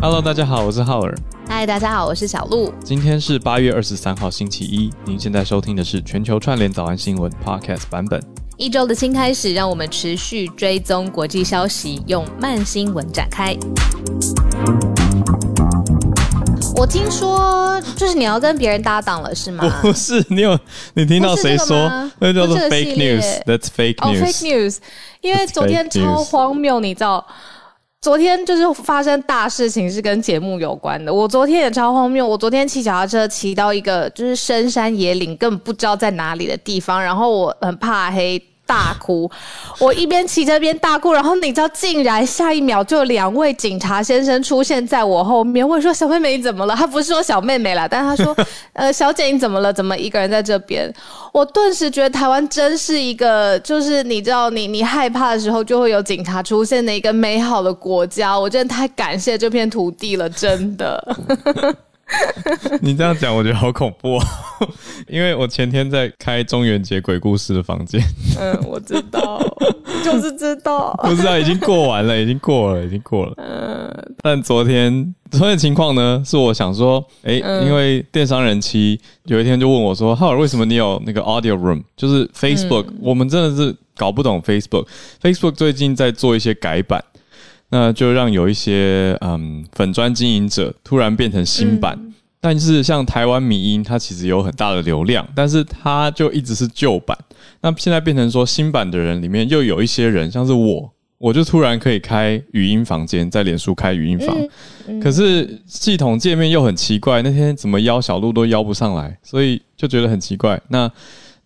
Hello，大家好，我是浩尔。嗨，大家好，我是小鹿。今天是八月二十三号，星期一。您现在收听的是全球串联早安新闻 Podcast 版本。一周的新开始，让我们持续追踪国际消息，用慢新闻展开。我听说，就是你要跟别人搭档了，是吗？不是，你有你听到谁说？那叫做 fake news，That's fake news。哦，fake news。因为昨天超荒谬，你知道。昨天就是发生大事情，是跟节目有关的。我昨天也超荒谬，我昨天骑脚踏车骑到一个就是深山野岭，根本不知道在哪里的地方，然后我很怕黑。大哭，我一边骑着边大哭，然后你知道，竟然下一秒就两位警察先生出现在我后面，问说：“小妹妹你怎么了？”他不是说小妹妹啦，但他说：“ 呃，小姐你怎么了？怎么一个人在这边？”我顿时觉得台湾真是一个，就是你知道你，你你害怕的时候就会有警察出现的一个美好的国家。我真的太感谢这片土地了，真的。你这样讲，我觉得好恐怖哦，因为我前天在开中元节鬼故事的房间。嗯，我知道，就是知道，不知道已经过完了，已经过了，已经过了。嗯，但昨天昨天的情况呢，是我想说，哎、欸，因为电商人妻有一天就问我说：“浩尔，为什么你有那个 audio room？就是 Facebook，、嗯、我们真的是搞不懂 Facebook。Facebook 最近在做一些改版。”那就让有一些嗯粉砖经营者突然变成新版，嗯、但是像台湾迷音，它其实有很大的流量，但是它就一直是旧版。那现在变成说新版的人里面又有一些人，像是我，我就突然可以开语音房间，在脸书开语音房，嗯嗯、可是系统界面又很奇怪，那天怎么邀小鹿都邀不上来，所以就觉得很奇怪。那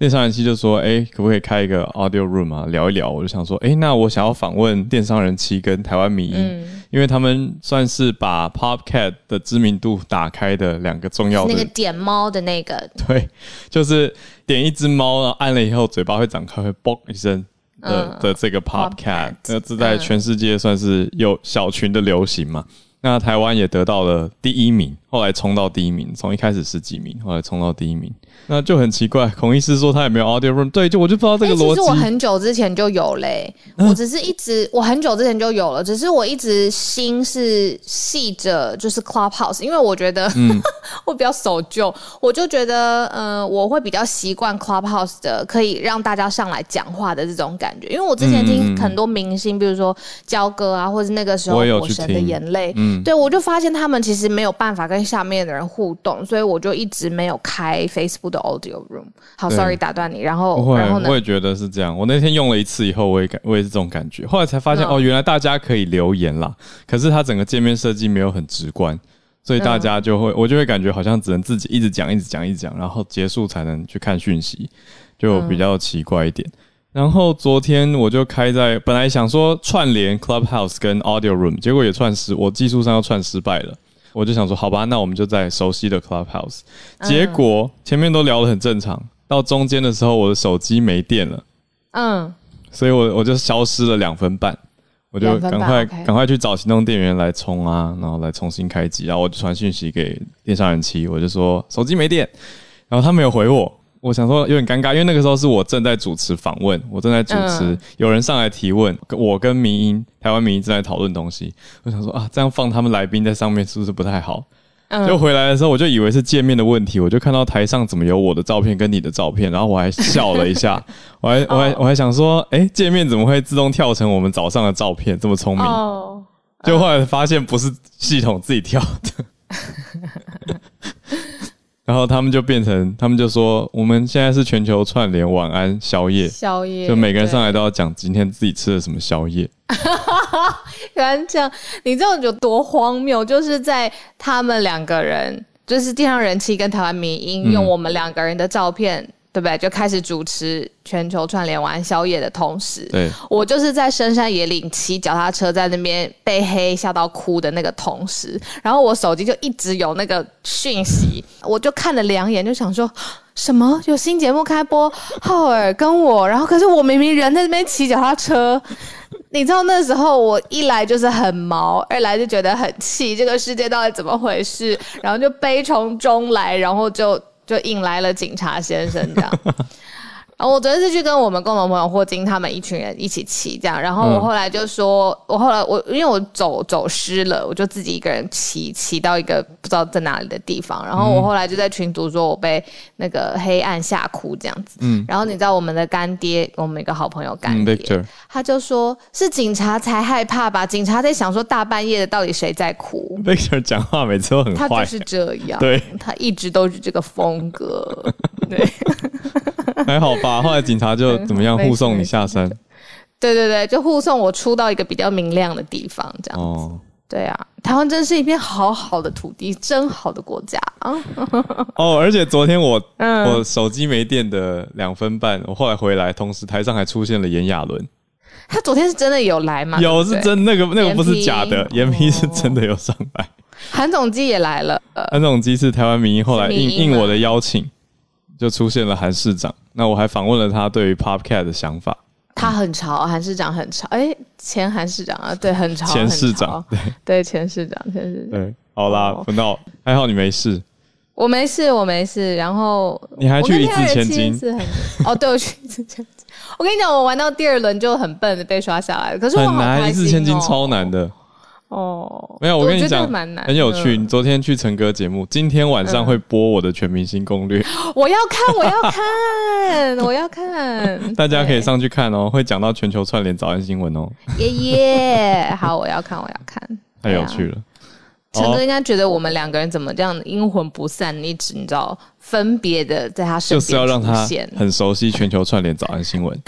电商人妻就说：“哎、欸，可不可以开一个 audio room 啊，聊一聊？”我就想说：“哎、欸，那我想要访问电商人妻跟台湾迷因，嗯、因为他们算是把 Popcat 的知名度打开的两个重要的。”那个点猫的那个。对，就是点一只猫，按了以后嘴巴会长开，会嘣一声的、嗯、的这个 Popcat，那这在全世界算是有小群的流行嘛。那台湾也得到了第一名，后来冲到第一名，从一开始十几名，后来冲到第一名，那就很奇怪。孔医师说他也没有 audio room，对，就我就不知道这个逻辑。欸、其实我很久之前就有嘞，嗯、我只是一直我很久之前就有了，只是我一直心是系着就是 Clubhouse，因为我觉得、嗯、我比较守旧，我就觉得嗯、呃，我会比较习惯 Clubhouse 的可以让大家上来讲话的这种感觉，因为我之前听很多明星，嗯、比如说焦哥啊，或者那个时候火神的眼泪，嗯。对，我就发现他们其实没有办法跟下面的人互动，所以我就一直没有开 Facebook 的 Audio Room。好对，Sorry 打断你。然后，会然后呢？我也觉得是这样。我那天用了一次以后，我也感，我也是这种感觉。后来才发现，嗯、哦，原来大家可以留言啦。可是它整个界面设计没有很直观，所以大家就会，嗯、我就会感觉好像只能自己一直讲，一直讲，一直讲，然后结束才能去看讯息，就比较奇怪一点。嗯然后昨天我就开在本来想说串联 Clubhouse 跟 Audio Room，结果也串失，我技术上又串失败了。我就想说，好吧，那我们就在熟悉的 Clubhouse。结果前面都聊得很正常，到中间的时候我的手机没电了，嗯，所以我我就消失了两分半，我就赶快赶快去找行动电源来充啊，然后来重新开机，然后我就传讯息给电商人妻，我就说手机没电，然后他没有回我。我想说有点尴尬，因为那个时候是我正在主持访问，我正在主持，嗯、有人上来提问，我跟民英台湾民英正在讨论东西。我想说啊，这样放他们来宾在上面是不是不太好？嗯、就回来的时候，我就以为是界面的问题，我就看到台上怎么有我的照片跟你的照片，然后我还笑了一下，我还我还我还想说，哎、欸，界面怎么会自动跳成我们早上的照片？这么聪明？哦、就后来发现不是系统自己跳的。然后他们就变成，他们就说，我们现在是全球串联晚安宵夜，宵夜，就每个人上来都要讲今天自己吃了什么宵夜。原来这样，你这种有多荒谬？就是在他们两个人，就是地上人气跟台湾迷因用我们两个人的照片。嗯对不对？就开始主持全球串联玩宵夜的同时，对，我就是在深山野岭骑脚踏车，在那边被黑吓到哭的那个同时，然后我手机就一直有那个讯息，我就看了两眼，就想说 什么有新节目开播，浩尔跟我，然后可是我明明人在那边骑脚踏车，你知道那时候我一来就是很毛，二来就觉得很气，这个世界到底怎么回事？然后就悲从中来，然后就。就引来了警察先生这样，我昨天是去跟我们共同朋友霍金他们一群人一起骑这样，然后我后来就说，嗯、我后来我因为我走走失了，我就自己一个人骑骑到一个不知道在哪里的地方，然后我后来就在群组说我被那个黑暗吓哭这样子，嗯，然后你知道我们的干爹，我们一个好朋友干爹，嗯、他就说是警察才害怕吧，警察在想说大半夜的到底谁在哭？Victor 讲话每次都很坏，他就是这样，对，他一直都是这个风格，对。还好吧，后来警察就怎么样护送你下山？对对对，就护送我出到一个比较明亮的地方，这样子。哦，对啊，台湾真是一片好好的土地，真好的国家啊！哦，而且昨天我、嗯、我手机没电的两分半，我后来回来，同时台上还出现了炎亚纶。他昨天是真的有来吗？有是真那个那个不是假的，严批是真的有上来。韩总机也来了，韩总机是台湾民意，后来应应我的邀请。就出现了韩市长，那我还访问了他对于 Popcat 的想法。他很潮，韩市长很潮，哎、欸，前韩市长啊，对，很潮。前市长，对对，前市长，前市长。对，好啦，不闹，还好你没事。我没事，我没事。然后你还去一掷千金？哦，对，我去一掷千金。我跟你讲，我玩到第二轮就很笨的被刷下来了，可是我好、哦、很难，一掷千金超难的。哦，没有，我跟你讲，很有趣。你昨天去陈哥节目，今天晚上会播我的全明星攻略。我要看，我要看，我要看。大家可以上去看哦，会讲到全球串联早安新闻哦。耶耶，好，我要看，我要看，太有趣了。陈哥应该觉得我们两个人怎么这样阴魂不散，一直你知道分别的在他身边，就是要让他很熟悉全球串联早安新闻。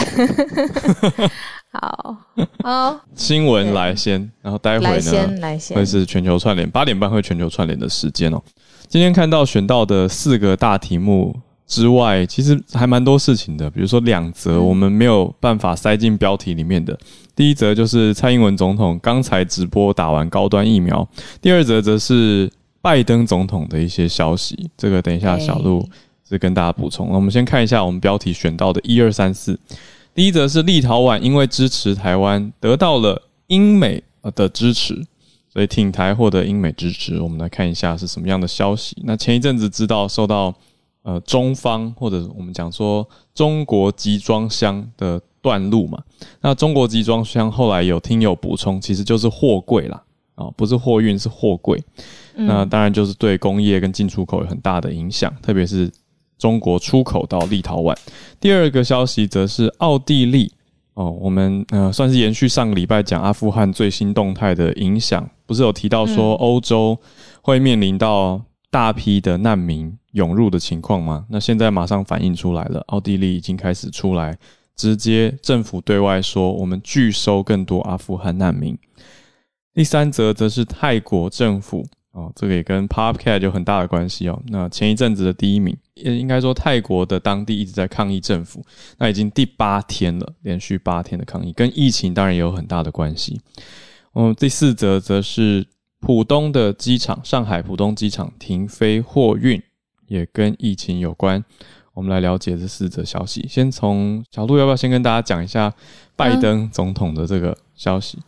好，好，新闻来先，然后待会呢会是全球串联，八点半会全球串联的时间哦。今天看到选到的四个大题目之外，其实还蛮多事情的，比如说两则我们没有办法塞进标题里面的。第一则就是蔡英文总统刚才直播打完高端疫苗，第二则则是拜登总统的一些消息。这个等一下小鹿是跟大家补充。那我们先看一下我们标题选到的一二三四。第一则是立陶宛因为支持台湾得到了英美的支持，所以挺台获得英美支持。我们来看一下是什么样的消息。那前一阵子知道受到呃中方或者我们讲说中国集装箱的断路嘛，那中国集装箱后来有听友补充，其实就是货柜啦，啊，不是货运是货柜。那当然就是对工业跟进出口有很大的影响，特别是。中国出口到立陶宛。第二个消息则是奥地利哦，我们呃算是延续上个礼拜讲阿富汗最新动态的影响，不是有提到说欧洲会面临到大批的难民涌入的情况吗？那现在马上反映出来了，奥地利已经开始出来直接政府对外说，我们拒收更多阿富汗难民。第三则则是泰国政府。哦，这个也跟 Popcat 有很大的关系哦。那前一阵子的第一名，也应该说泰国的当地一直在抗议政府，那已经第八天了，连续八天的抗议，跟疫情当然也有很大的关系。嗯，第四则则是浦东的机场，上海浦东机场停飞货运，也跟疫情有关。我们来了解这四则消息。先从小路要不要先跟大家讲一下拜登总统的这个消息？嗯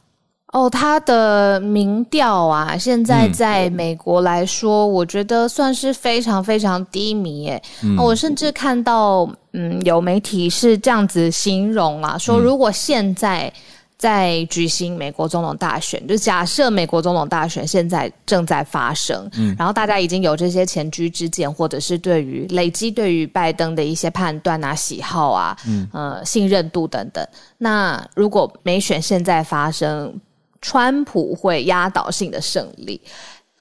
哦，他的民调啊，现在在美国来说，嗯、我觉得算是非常非常低迷耶。嗯、我甚至看到，嗯，有媒体是这样子形容啊，说如果现在在举行美国总统大选，嗯、就假设美国总统大选现在正在发生，嗯，然后大家已经有这些前居之鉴，或者是对于累积对于拜登的一些判断啊、喜好啊，嗯，呃，信任度等等，那如果美选现在发生，川普会压倒性的胜利，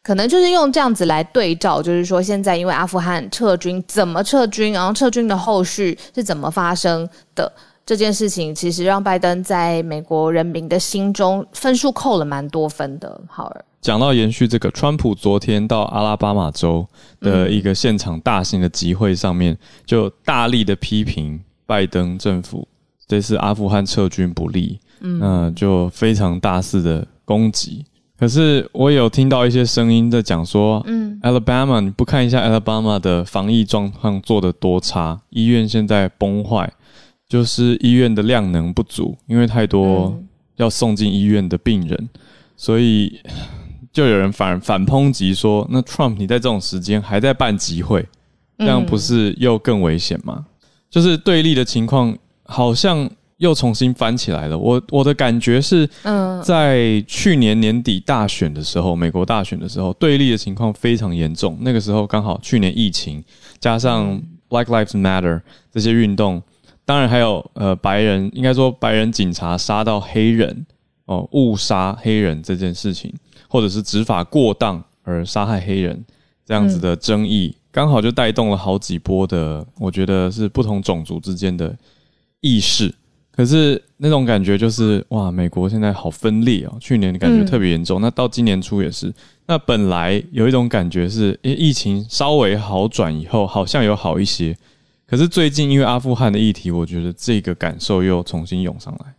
可能就是用这样子来对照，就是说现在因为阿富汗撤军怎么撤军，然后撤军的后续是怎么发生的这件事情，其实让拜登在美国人民的心中分数扣了蛮多分的。好，讲到延续这个，川普昨天到阿拉巴马州的一个现场大型的集会上面，就大力的批评拜登政府这次阿富汗撤军不利。嗯，那就非常大肆的攻击。可是我有听到一些声音在讲说，嗯，Alabama，你不看一下 Alabama 的防疫状况做得多差，医院现在崩坏，就是医院的量能不足，因为太多要送进医院的病人，所以就有人反反抨击说，那 Trump 你在这种时间还在办集会，这样不是又更危险吗？就是对立的情况好像又重新翻起来了。我我的感觉是，嗯，在去年年底大选的时候，美国大选的时候，对立的情况非常严重。那个时候刚好去年疫情加上 Black Lives Matter 这些运动，当然还有呃白人，应该说白人警察杀到黑人哦，误杀黑人这件事情，或者是执法过当而杀害黑人这样子的争议。嗯刚好就带动了好几波的，我觉得是不同种族之间的意识。可是那种感觉就是，哇，美国现在好分裂哦。去年的感觉特别严重，嗯，那到今年初也是。那本来有一种感觉是，诶，疫情稍微好转以后，好像有好一些。可是最近因为阿富汗的议题，我觉得这个感受又重新涌上来。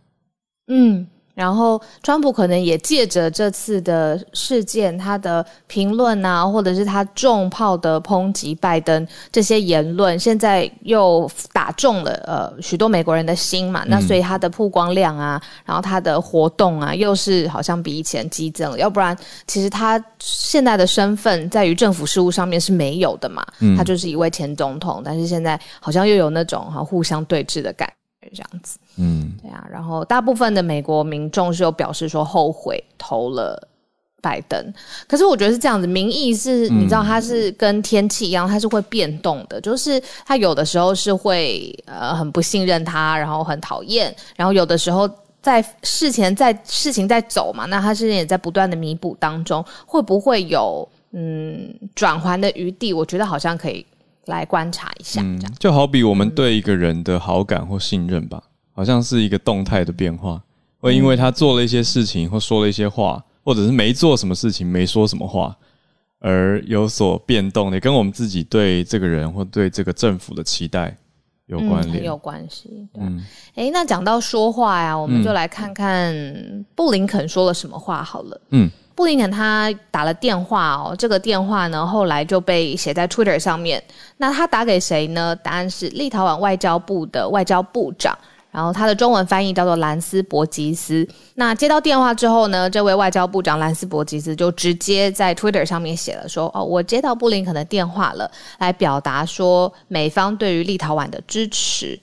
嗯。然后，川普可能也借着这次的事件，他的评论啊，或者是他重炮的抨击拜登这些言论，现在又打中了呃许多美国人的心嘛。那所以他的曝光量啊，然后他的活动啊，又是好像比以前激增了。要不然，其实他现在的身份在于政府事务上面是没有的嘛。他就是一位前总统，但是现在好像又有那种哈互相对峙的感觉。这样子，嗯，对啊，然后大部分的美国民众是有表示说后悔投了拜登，可是我觉得是这样子，民意是，你知道，它是跟天气一样，它是会变动的，就是他有的时候是会呃很不信任他，然后很讨厌，然后有的时候在事前在事情在走嘛，那他事情也在不断的弥补当中，会不会有嗯转圜的余地？我觉得好像可以。来观察一下，嗯，就好比我们对一个人的好感或信任吧，好像是一个动态的变化，会因为他做了一些事情或说了一些话，或者是没做什么事情、没说什么话而有所变动，也跟我们自己对这个人或对这个政府的期待有关联，很有关系。对，嗯，诶，那讲到说话呀，我们就来看看布林肯说了什么话好了。嗯。布林肯他打了电话哦，这个电话呢后来就被写在 Twitter 上面。那他打给谁呢？答案是立陶宛外交部的外交部长，然后他的中文翻译叫做兰斯伯吉斯。那接到电话之后呢，这位外交部长兰斯伯吉斯就直接在 Twitter 上面写了说：“哦，我接到布林肯的电话了，来表达说美方对于立陶宛的支持。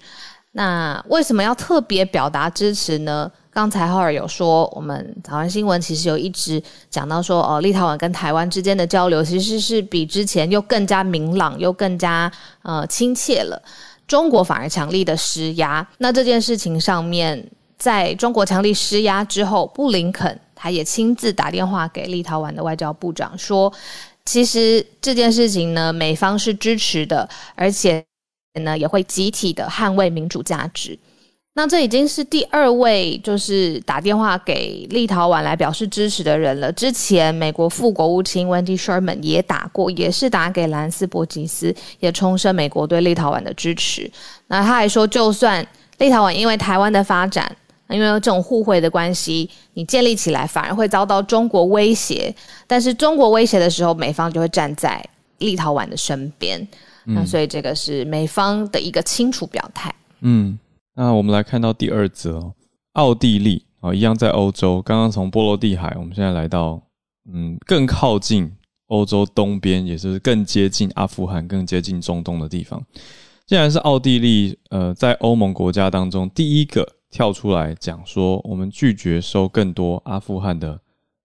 那为什么要特别表达支持呢？”刚才浩尔有说，我们早安新闻其实有一直讲到说，哦，立陶宛跟台湾之间的交流其实是比之前又更加明朗，又更加呃亲切了。中国反而强力的施压。那这件事情上面，在中国强力施压之后，布林肯他也亲自打电话给立陶宛的外交部长说，其实这件事情呢，美方是支持的，而且呢也会集体的捍卫民主价值。那这已经是第二位，就是打电话给立陶宛来表示支持的人了。之前美国副国务卿 Wendy Sherman 也打过，也是打给兰斯伯吉斯，也重申美国对立陶宛的支持。那他还说，就算立陶宛因为台湾的发展，因为这种互惠的关系，你建立起来反而会遭到中国威胁，但是中国威胁的时候，美方就会站在立陶宛的身边。那所以这个是美方的一个清楚表态。嗯。那我们来看到第二则，奥地利啊，一样在欧洲。刚刚从波罗的海，我们现在来到嗯，更靠近欧洲东边，也就是更接近阿富汗、更接近中东的地方。既然是奥地利，呃，在欧盟国家当中第一个跳出来讲说，我们拒绝收更多阿富汗的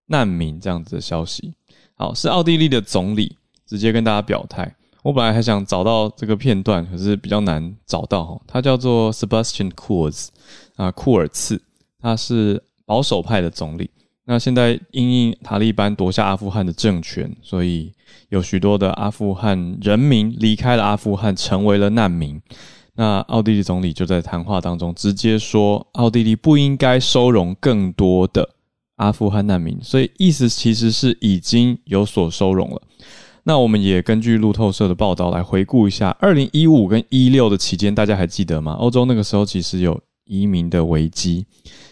难民这样子的消息。好，是奥地利的总理直接跟大家表态。我本来还想找到这个片段，可是比较难找到哈。他叫做 Sebastian Kurz 啊，库尔茨，他是保守派的总理。那现在因应塔利班夺下阿富汗的政权，所以有许多的阿富汗人民离开了阿富汗，成为了难民。那奥地利总理就在谈话当中直接说，奥地利不应该收容更多的阿富汗难民，所以意思其实是已经有所收容了。那我们也根据路透社的报道来回顾一下，二零一五跟一六的期间，大家还记得吗？欧洲那个时候其实有移民的危机，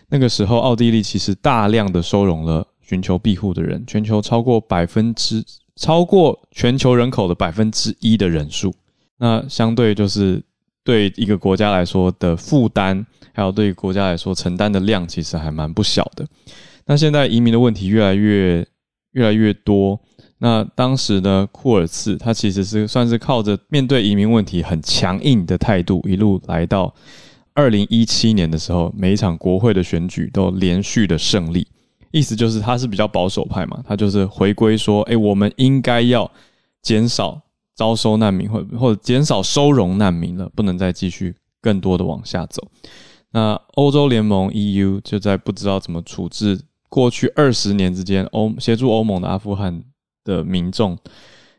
那个时候奥地利其实大量的收容了寻求庇护的人，全球超过百分之超过全球人口的百分之一的人数。那相对就是对一个国家来说的负担，还有对国家来说承担的量，其实还蛮不小的。那现在移民的问题越来越。越来越多。那当时呢，库尔茨他其实是算是靠着面对移民问题很强硬的态度，一路来到二零一七年的时候，每一场国会的选举都连续的胜利。意思就是他是比较保守派嘛，他就是回归说，哎，我们应该要减少招收难民，或或者减少收容难民了，不能再继续更多的往下走。那欧洲联盟 EU 就在不知道怎么处置过去二十年之间欧协助欧盟的阿富汗。的民众，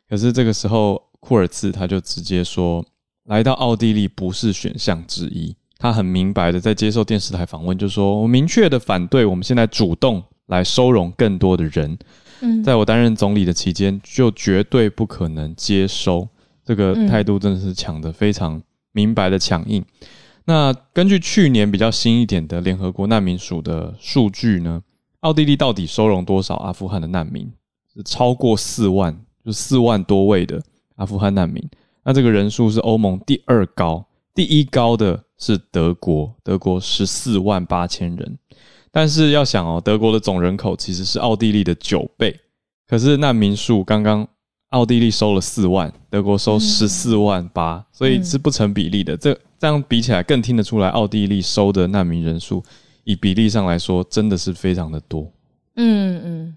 可是这个时候库尔茨他就直接说，来到奥地利不是选项之一。他很明白的在接受电视台访问，就说：“我明确的反对，我们现在主动来收容更多的人。嗯，在我担任总理的期间，就绝对不可能接收。这个态度真的是抢的非常明白的强硬。那根据去年比较新一点的联合国难民署的数据呢，奥地利到底收容多少阿富汗的难民？超过四万，就四万多位的阿富汗难民。那这个人数是欧盟第二高，第一高的是德国，德国十四万八千人。但是要想哦，德国的总人口其实是奥地利的九倍，可是难民数刚刚奥地利收了四万，德国收十四万八，所以是不成比例的。这这样比起来，更听得出来，奥地利收的难民人数，以比例上来说，真的是非常的多。嗯嗯。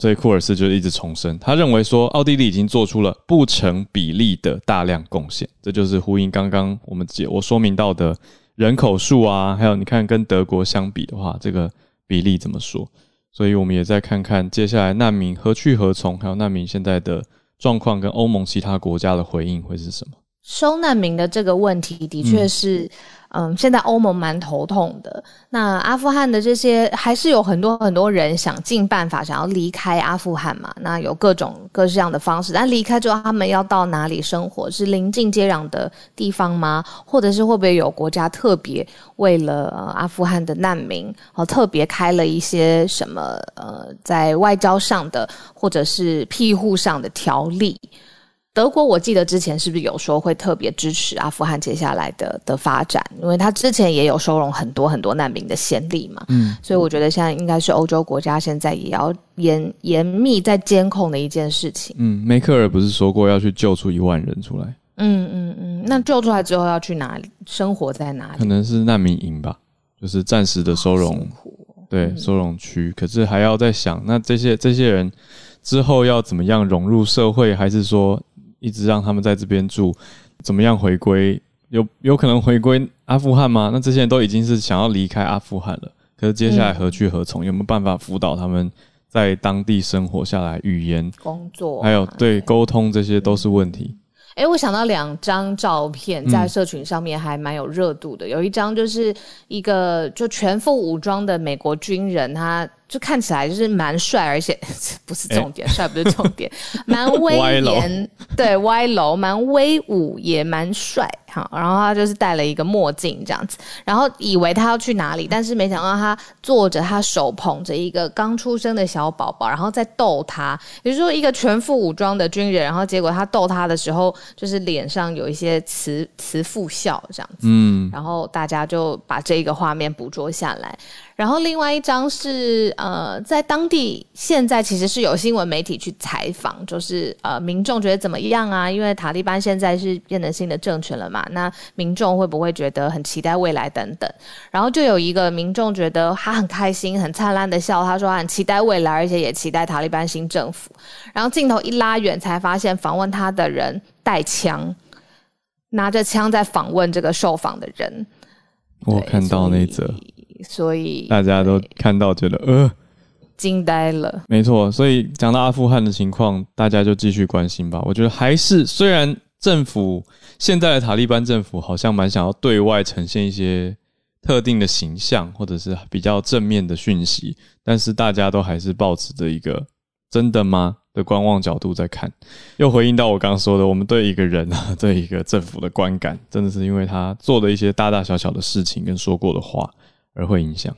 所以库尔斯就一直重申，他认为说奥地利已经做出了不成比例的大量贡献，这就是呼应刚刚我们解我说明到的人口数啊，还有你看跟德国相比的话，这个比例怎么说？所以我们也再看看接下来难民何去何从，还有难民现在的状况跟欧盟其他国家的回应会是什么？收难民的这个问题的确是。嗯嗯，现在欧盟蛮头痛的。那阿富汗的这些还是有很多很多人想尽办法想要离开阿富汗嘛？那有各种各式样的方式，但离开之后他们要到哪里生活？是邻近接壤的地方吗？或者是会不会有国家特别为了阿富汗的难民，哦，特别开了一些什么呃，在外交上的或者是庇护上的条例？德国，我记得之前是不是有说会特别支持阿富汗接下来的的发展？因为他之前也有收容很多很多难民的先例嘛。嗯，所以我觉得现在应该是欧洲国家现在也要严严密在监控的一件事情。嗯，梅克尔不是说过要去救出一万人出来？嗯嗯嗯，那救出来之后要去哪里？生活在哪里？可能是难民营吧，就是暂时的收容。对，嗯、收容区。可是还要再想，那这些这些人之后要怎么样融入社会？还是说？一直让他们在这边住，怎么样回归？有有可能回归阿富汗吗？那这些人都已经是想要离开阿富汗了，可是接下来何去何从？嗯、有没有办法辅导他们在当地生活下来？语言、工作，还有对沟通，这些都是问题。哎、欸，我想到两张照片在社群上面还蛮有热度的，嗯、有一张就是一个就全副武装的美国军人，他。就看起来就是蛮帅，而且 不是重点，帅、欸、不是重点，蛮威严，楼对，歪楼，蛮威武，也蛮帅哈。然后他就是戴了一个墨镜这样子，然后以为他要去哪里，但是没想到他坐着，他手捧着一个刚出生的小宝宝，然后在逗他。也就是说，一个全副武装的军人，然后结果他逗他的时候，就是脸上有一些慈慈父笑这样子。嗯，然后大家就把这个画面捕捉下来。然后另外一张是呃，在当地现在其实是有新闻媒体去采访，就是呃民众觉得怎么样啊？因为塔利班现在是变成新的政权了嘛，那民众会不会觉得很期待未来等等？然后就有一个民众觉得他很开心，很灿烂的笑，他说他很期待未来，而且也期待塔利班新政府。然后镜头一拉远，才发现访问他的人带枪，拿着枪在访问这个受访的人。我看到那则。所以大家都看到，觉得呃惊呆了。没错，所以讲到阿富汗的情况，大家就继续关心吧。我觉得还是，虽然政府现在的塔利班政府好像蛮想要对外呈现一些特定的形象，或者是比较正面的讯息，但是大家都还是抱持着一个真的吗的观望角度在看。又回应到我刚刚说的，我们对一个人啊，对一个政府的观感，真的是因为他做的一些大大小小的事情跟说过的话。而会影响。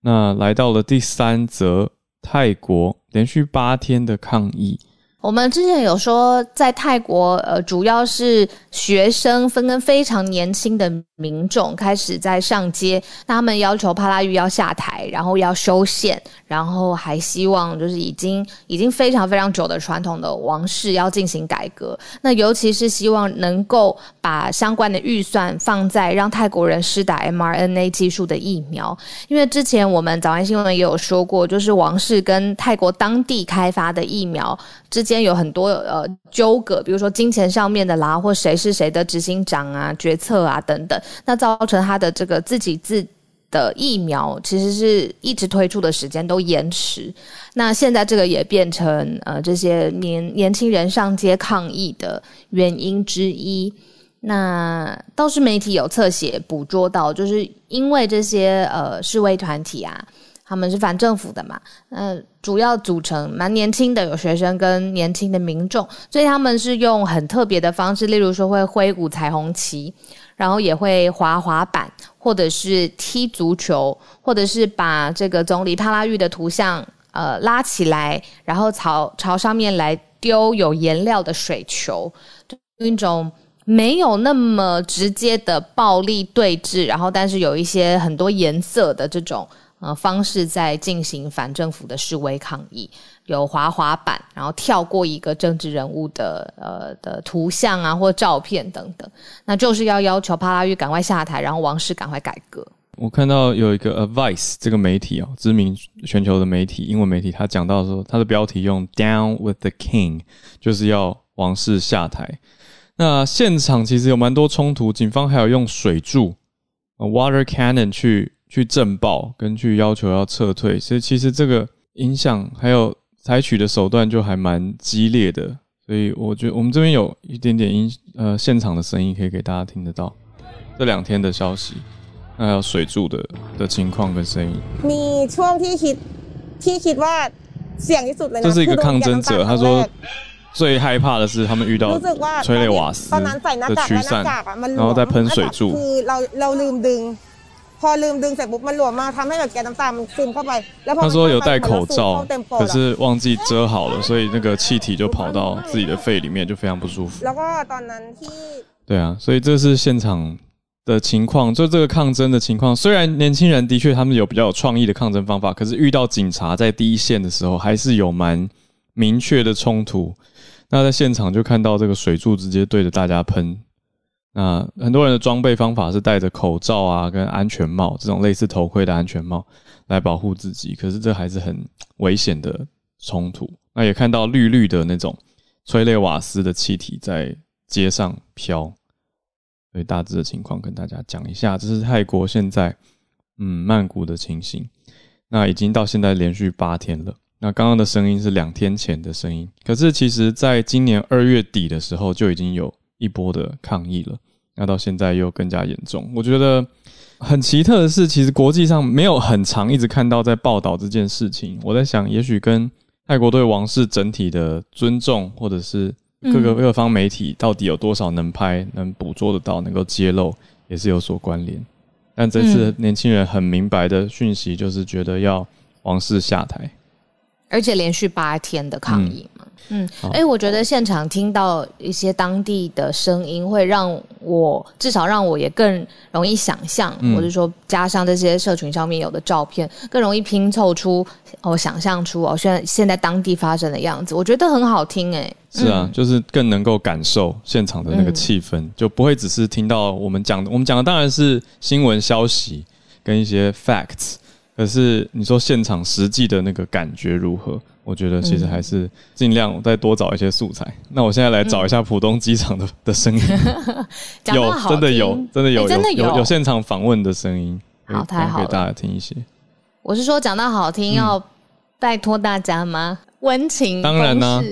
那来到了第三则，泰国连续八天的抗议。我们之前有说，在泰国，呃，主要是学生分跟非常年轻的民众开始在上街，他们要求帕拉育要下台，然后要修宪，然后还希望就是已经已经非常非常久的传统的王室要进行改革。那尤其是希望能够把相关的预算放在让泰国人施打 mRNA 技术的疫苗，因为之前我们早安新闻也有说过，就是王室跟泰国当地开发的疫苗之间有很多呃纠葛，比如说金钱上面的啦，或谁是谁的执行长啊、决策啊等等。那造成他的这个自己自的疫苗，其实是一直推出的时间都延迟。那现在这个也变成呃这些年年轻人上街抗议的原因之一。那倒是媒体有侧写捕捉到，就是因为这些呃示威团体啊。他们是反政府的嘛，呃，主要组成蛮年轻的，有学生跟年轻的民众，所以他们是用很特别的方式，例如说会挥舞彩虹旗，然后也会滑滑板，或者是踢足球，或者是把这个总理帕拉育的图像呃拉起来，然后朝朝上面来丢有颜料的水球，就一种没有那么直接的暴力对峙，然后但是有一些很多颜色的这种。呃，方式在进行反政府的示威抗议，有滑滑板，然后跳过一个政治人物的呃的图像啊或照片等等，那就是要要求帕拉育赶快下台，然后王室赶快改革。我看到有一个《Advice》这个媒体哦，知名全球的媒体，英文媒体，他讲到说，他的标题用 “Down with the King”，就是要王室下台。那现场其实有蛮多冲突，警方还有用水柱 （water cannon） 去。去震爆，跟去要求要撤退，所以其实这个影响还有采取的手段就还蛮激烈的，所以我觉得我们这边有一点点音呃现场的声音可以给大家听得到这两天的消息，还有水柱的的情况跟声音。这是一个抗争者，他说最害怕的是他们遇到催泪瓦斯的驱散，然后再喷水柱。他说有戴口罩，可是忘记遮好了，所以那个气体就跑到自己的肺里面，就非常不舒服。对啊，所以这是现场的情况，就这个抗争的情况。虽然年轻人的确他们有比较有创意的抗争方法，可是遇到警察在第一线的时候，还是有蛮明确的冲突。那在现场就看到这个水柱直接对着大家喷。那很多人的装备方法是戴着口罩啊，跟安全帽这种类似头盔的安全帽来保护自己，可是这还是很危险的冲突。那也看到绿绿的那种催泪瓦斯的气体在街上飘，所以大致的情况跟大家讲一下。这是泰国现在嗯曼谷的情形。那已经到现在连续八天了。那刚刚的声音是两天前的声音，可是其实在今年二月底的时候就已经有。一波的抗议了，那到现在又更加严重。我觉得很奇特的是，其实国际上没有很长一直看到在报道这件事情。我在想，也许跟泰国对王室整体的尊重，或者是各个各方媒体到底有多少能拍、能捕捉得到、能够揭露，也是有所关联。但这次年轻人很明白的讯息，就是觉得要王室下台，而且连续八天的抗议嘛。嗯，哎、欸，我觉得现场听到一些当地的声音，会让我至少让我也更容易想象，或者说加上这些社群上面有的照片，更容易拼凑出我想象出哦，现在现在当地发生的样子，我觉得很好听哎、欸。是啊，就是更能够感受现场的那个气氛，嗯、就不会只是听到我们讲的，我们讲的当然是新闻消息跟一些 facts，可是你说现场实际的那个感觉如何？我觉得其实还是尽量再多找一些素材。嗯、那我现在来找一下浦东机场的的声音，有真的有真的有、欸、真的有有，现场访问的声音，好太好了，给大家听一些。我是说讲到好听，要拜托大家吗？温、嗯、情当然呢、啊。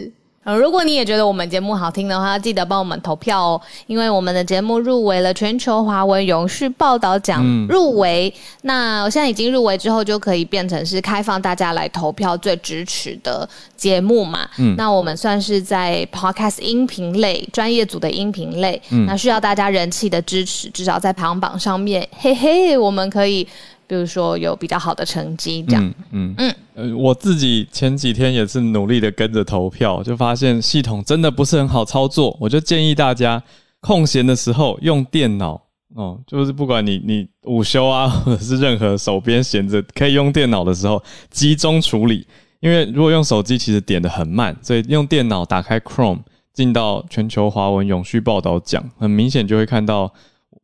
呃，如果你也觉得我们节目好听的话，记得帮我们投票哦，因为我们的节目入围了全球华文永续报道奖入围。嗯、那我现在已经入围之后，就可以变成是开放大家来投票最支持的节目嘛。嗯，那我们算是在 Podcast 音频类专业组的音频类，嗯，那需要大家人气的支持，至少在排行榜上面，嘿嘿，我们可以。比如说有比较好的成绩，这样，嗯嗯，嗯呃，我自己前几天也是努力的跟着投票，就发现系统真的不是很好操作。我就建议大家空闲的时候用电脑哦，就是不管你你午休啊，或者是任何手边闲着可以用电脑的时候，集中处理。因为如果用手机，其实点的很慢，所以用电脑打开 Chrome，进到全球华文永续报道奖，很明显就会看到，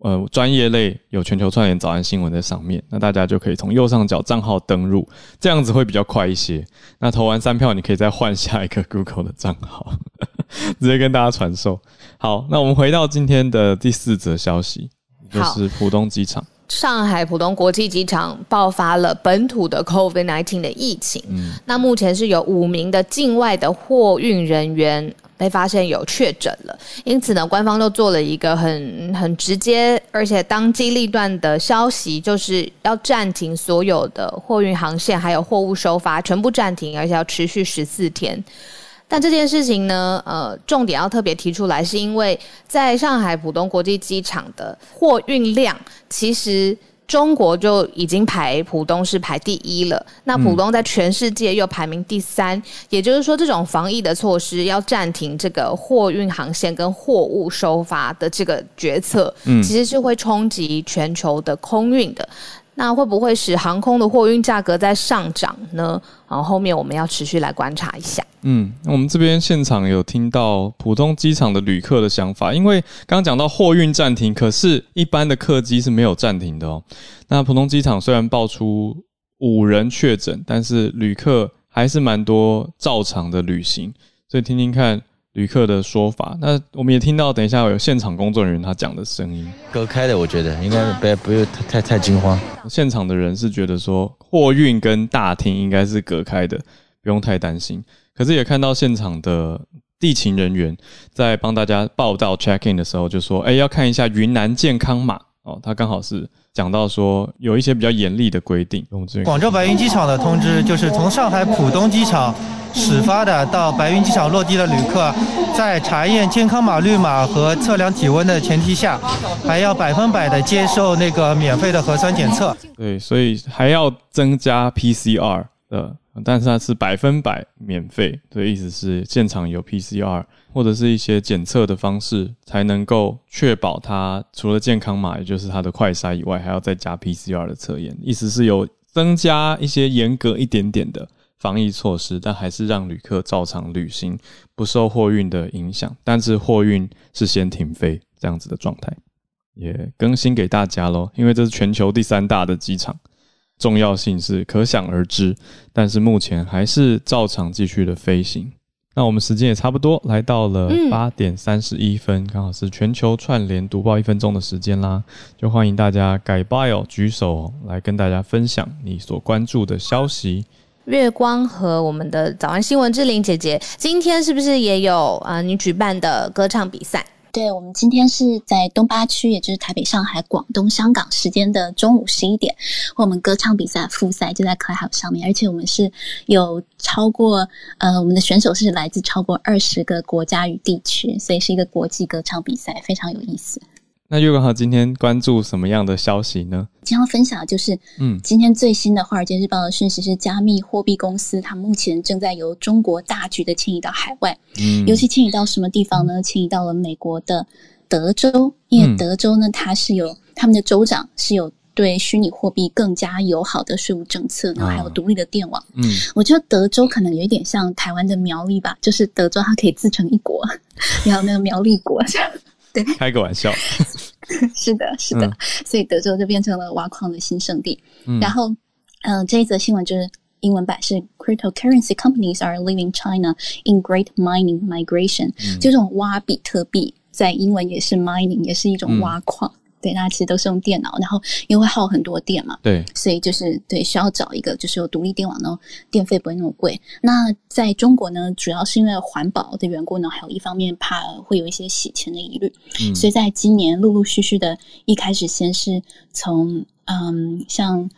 呃，专业类有全球串联早安新闻在上面，那大家就可以从右上角账号登入，这样子会比较快一些。那投完三票，你可以再换下一个 Google 的账号，直接跟大家传授。好，那我们回到今天的第四则消息，就是浦东机场。上海浦东国际机场爆发了本土的 COVID-19 的疫情，嗯，那目前是有五名的境外的货运人员被发现有确诊了，因此呢，官方都做了一个很很直接而且当机立断的消息，就是要暂停所有的货运航线，还有货物收发全部暂停，而且要持续十四天。但这件事情呢，呃，重点要特别提出来，是因为在上海浦东国际机场的货运量，其实中国就已经排浦东是排第一了。那浦东在全世界又排名第三，嗯、也就是说，这种防疫的措施要暂停这个货运航线跟货物收发的这个决策，嗯，其实是会冲击全球的空运的。那会不会使航空的货运价格在上涨呢？然后后面我们要持续来观察一下。嗯，我们这边现场有听到普通机场的旅客的想法，因为刚刚讲到货运暂停，可是一般的客机是没有暂停的哦。那普通机场虽然爆出五人确诊，但是旅客还是蛮多照常的旅行，所以听听看。旅客的说法，那我们也听到，等一下有现场工作人员他讲的声音，隔开的，我觉得应该不要不用太太惊慌。现场的人是觉得说，货运跟大厅应该是隔开的，不用太担心。可是也看到现场的地勤人员在帮大家报到 check in 的时候，就说，哎、欸，要看一下云南健康码哦，他刚好是讲到说有一些比较严厉的规定。广州白云机场的通知就是从上海浦东机场。始发的到白云机场落地的旅客，在查验健康码绿码和测量体温的前提下，还要百分百的接受那个免费的核酸检测。对，所以还要增加 PCR 的，但是它是百分百免费。的意思是现场有 PCR 或者是一些检测的方式，才能够确保它除了健康码，也就是它的快筛以外，还要再加 PCR 的测验。意思是有增加一些严格一点点的。防疫措施，但还是让旅客照常旅行，不受货运的影响。但是货运是先停飞这样子的状态，也更新给大家喽。因为这是全球第三大的机场，重要性是可想而知。但是目前还是照常继续的飞行。那我们时间也差不多来到了八点三十一分，刚、嗯、好是全球串联读报一分钟的时间啦。就欢迎大家改 bio 举手来跟大家分享你所关注的消息。月光和我们的早安新闻之玲姐姐，今天是不是也有啊、呃？你举办的歌唱比赛？对，我们今天是在东八区，也就是台北、上海、广东、香港时间的中午十一点，我们歌唱比赛复赛就在 Club 上面，而且我们是有超过呃，我们的选手是来自超过二十个国家与地区，所以是一个国际歌唱比赛，非常有意思。那月光号今天关注什么样的消息呢？今天要分享的就是，嗯，今天最新的《华尔街日报》的讯息是，加密货币公司它目前正在由中国大举的迁移到海外，嗯，尤其迁移到什么地方呢？迁移到了美国的德州，因为德州呢，它是有他们的州长是有对虚拟货币更加友好的税务政策，然后还有独立的电网，嗯，我觉得德州可能有一点像台湾的苗栗吧，就是德州它可以自成一国，然后那个苗栗国这样。对，开个玩笑，是的，是的，嗯，所以德州就变成了挖矿的新圣地。嗯，然后，嗯，呃，这一则新闻就是英文版是 Cryptocurrency companies are leaving China in great mining migration，嗯，就这种挖比特币，在英文也是 mining，也是一种挖矿。嗯对，那其实都是用电脑，然后因为会耗很多电嘛，对，所以就是对需要找一个就是有独立电网，然后电费不会那么贵。那在中国呢，主要是因为环保的缘故呢，还有一方面怕会有一些洗钱的疑虑，嗯，所以在今年陆陆续续的，一开始先是从嗯像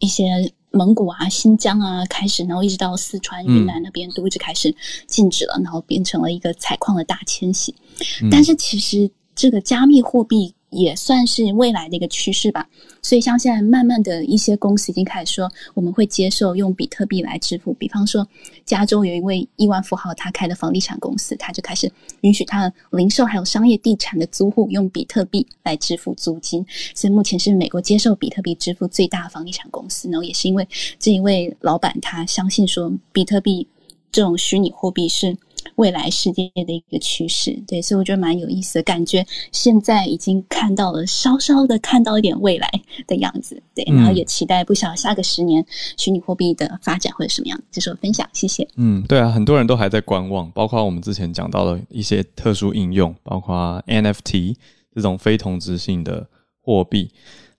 一些蒙古啊、新疆啊开始，然后一直到四川、云南那边都一直开始禁止了，嗯，然后变成了一个采矿的大迁徙。嗯，但是其实这个加密货币。也算是未来的一个趋势吧。所以像现在慢慢的一些公司已经开始说，我们会接受用比特币来支付。比方说，加州有一位亿万富豪，他开的房地产公司，他就开始允许他的零售还有商业地产的租户用比特币来支付租金。所以目前是美国接受比特币支付最大的房地产公司。然后也是因为这一位老板他相信说，比特币这种虚拟货币是。未来世界的一个趋势，对，所以我觉得蛮有意思的，感觉现在已经看到了，稍稍的看到一点未来的样子，对，然后也期待不晓得下个十年虚拟货币的发展会是什么样子。这是我分享，谢谢。嗯，对啊，很多人都还在观望，包括我们之前讲到的一些特殊应用，包括 NFT 这种非同质性的货币，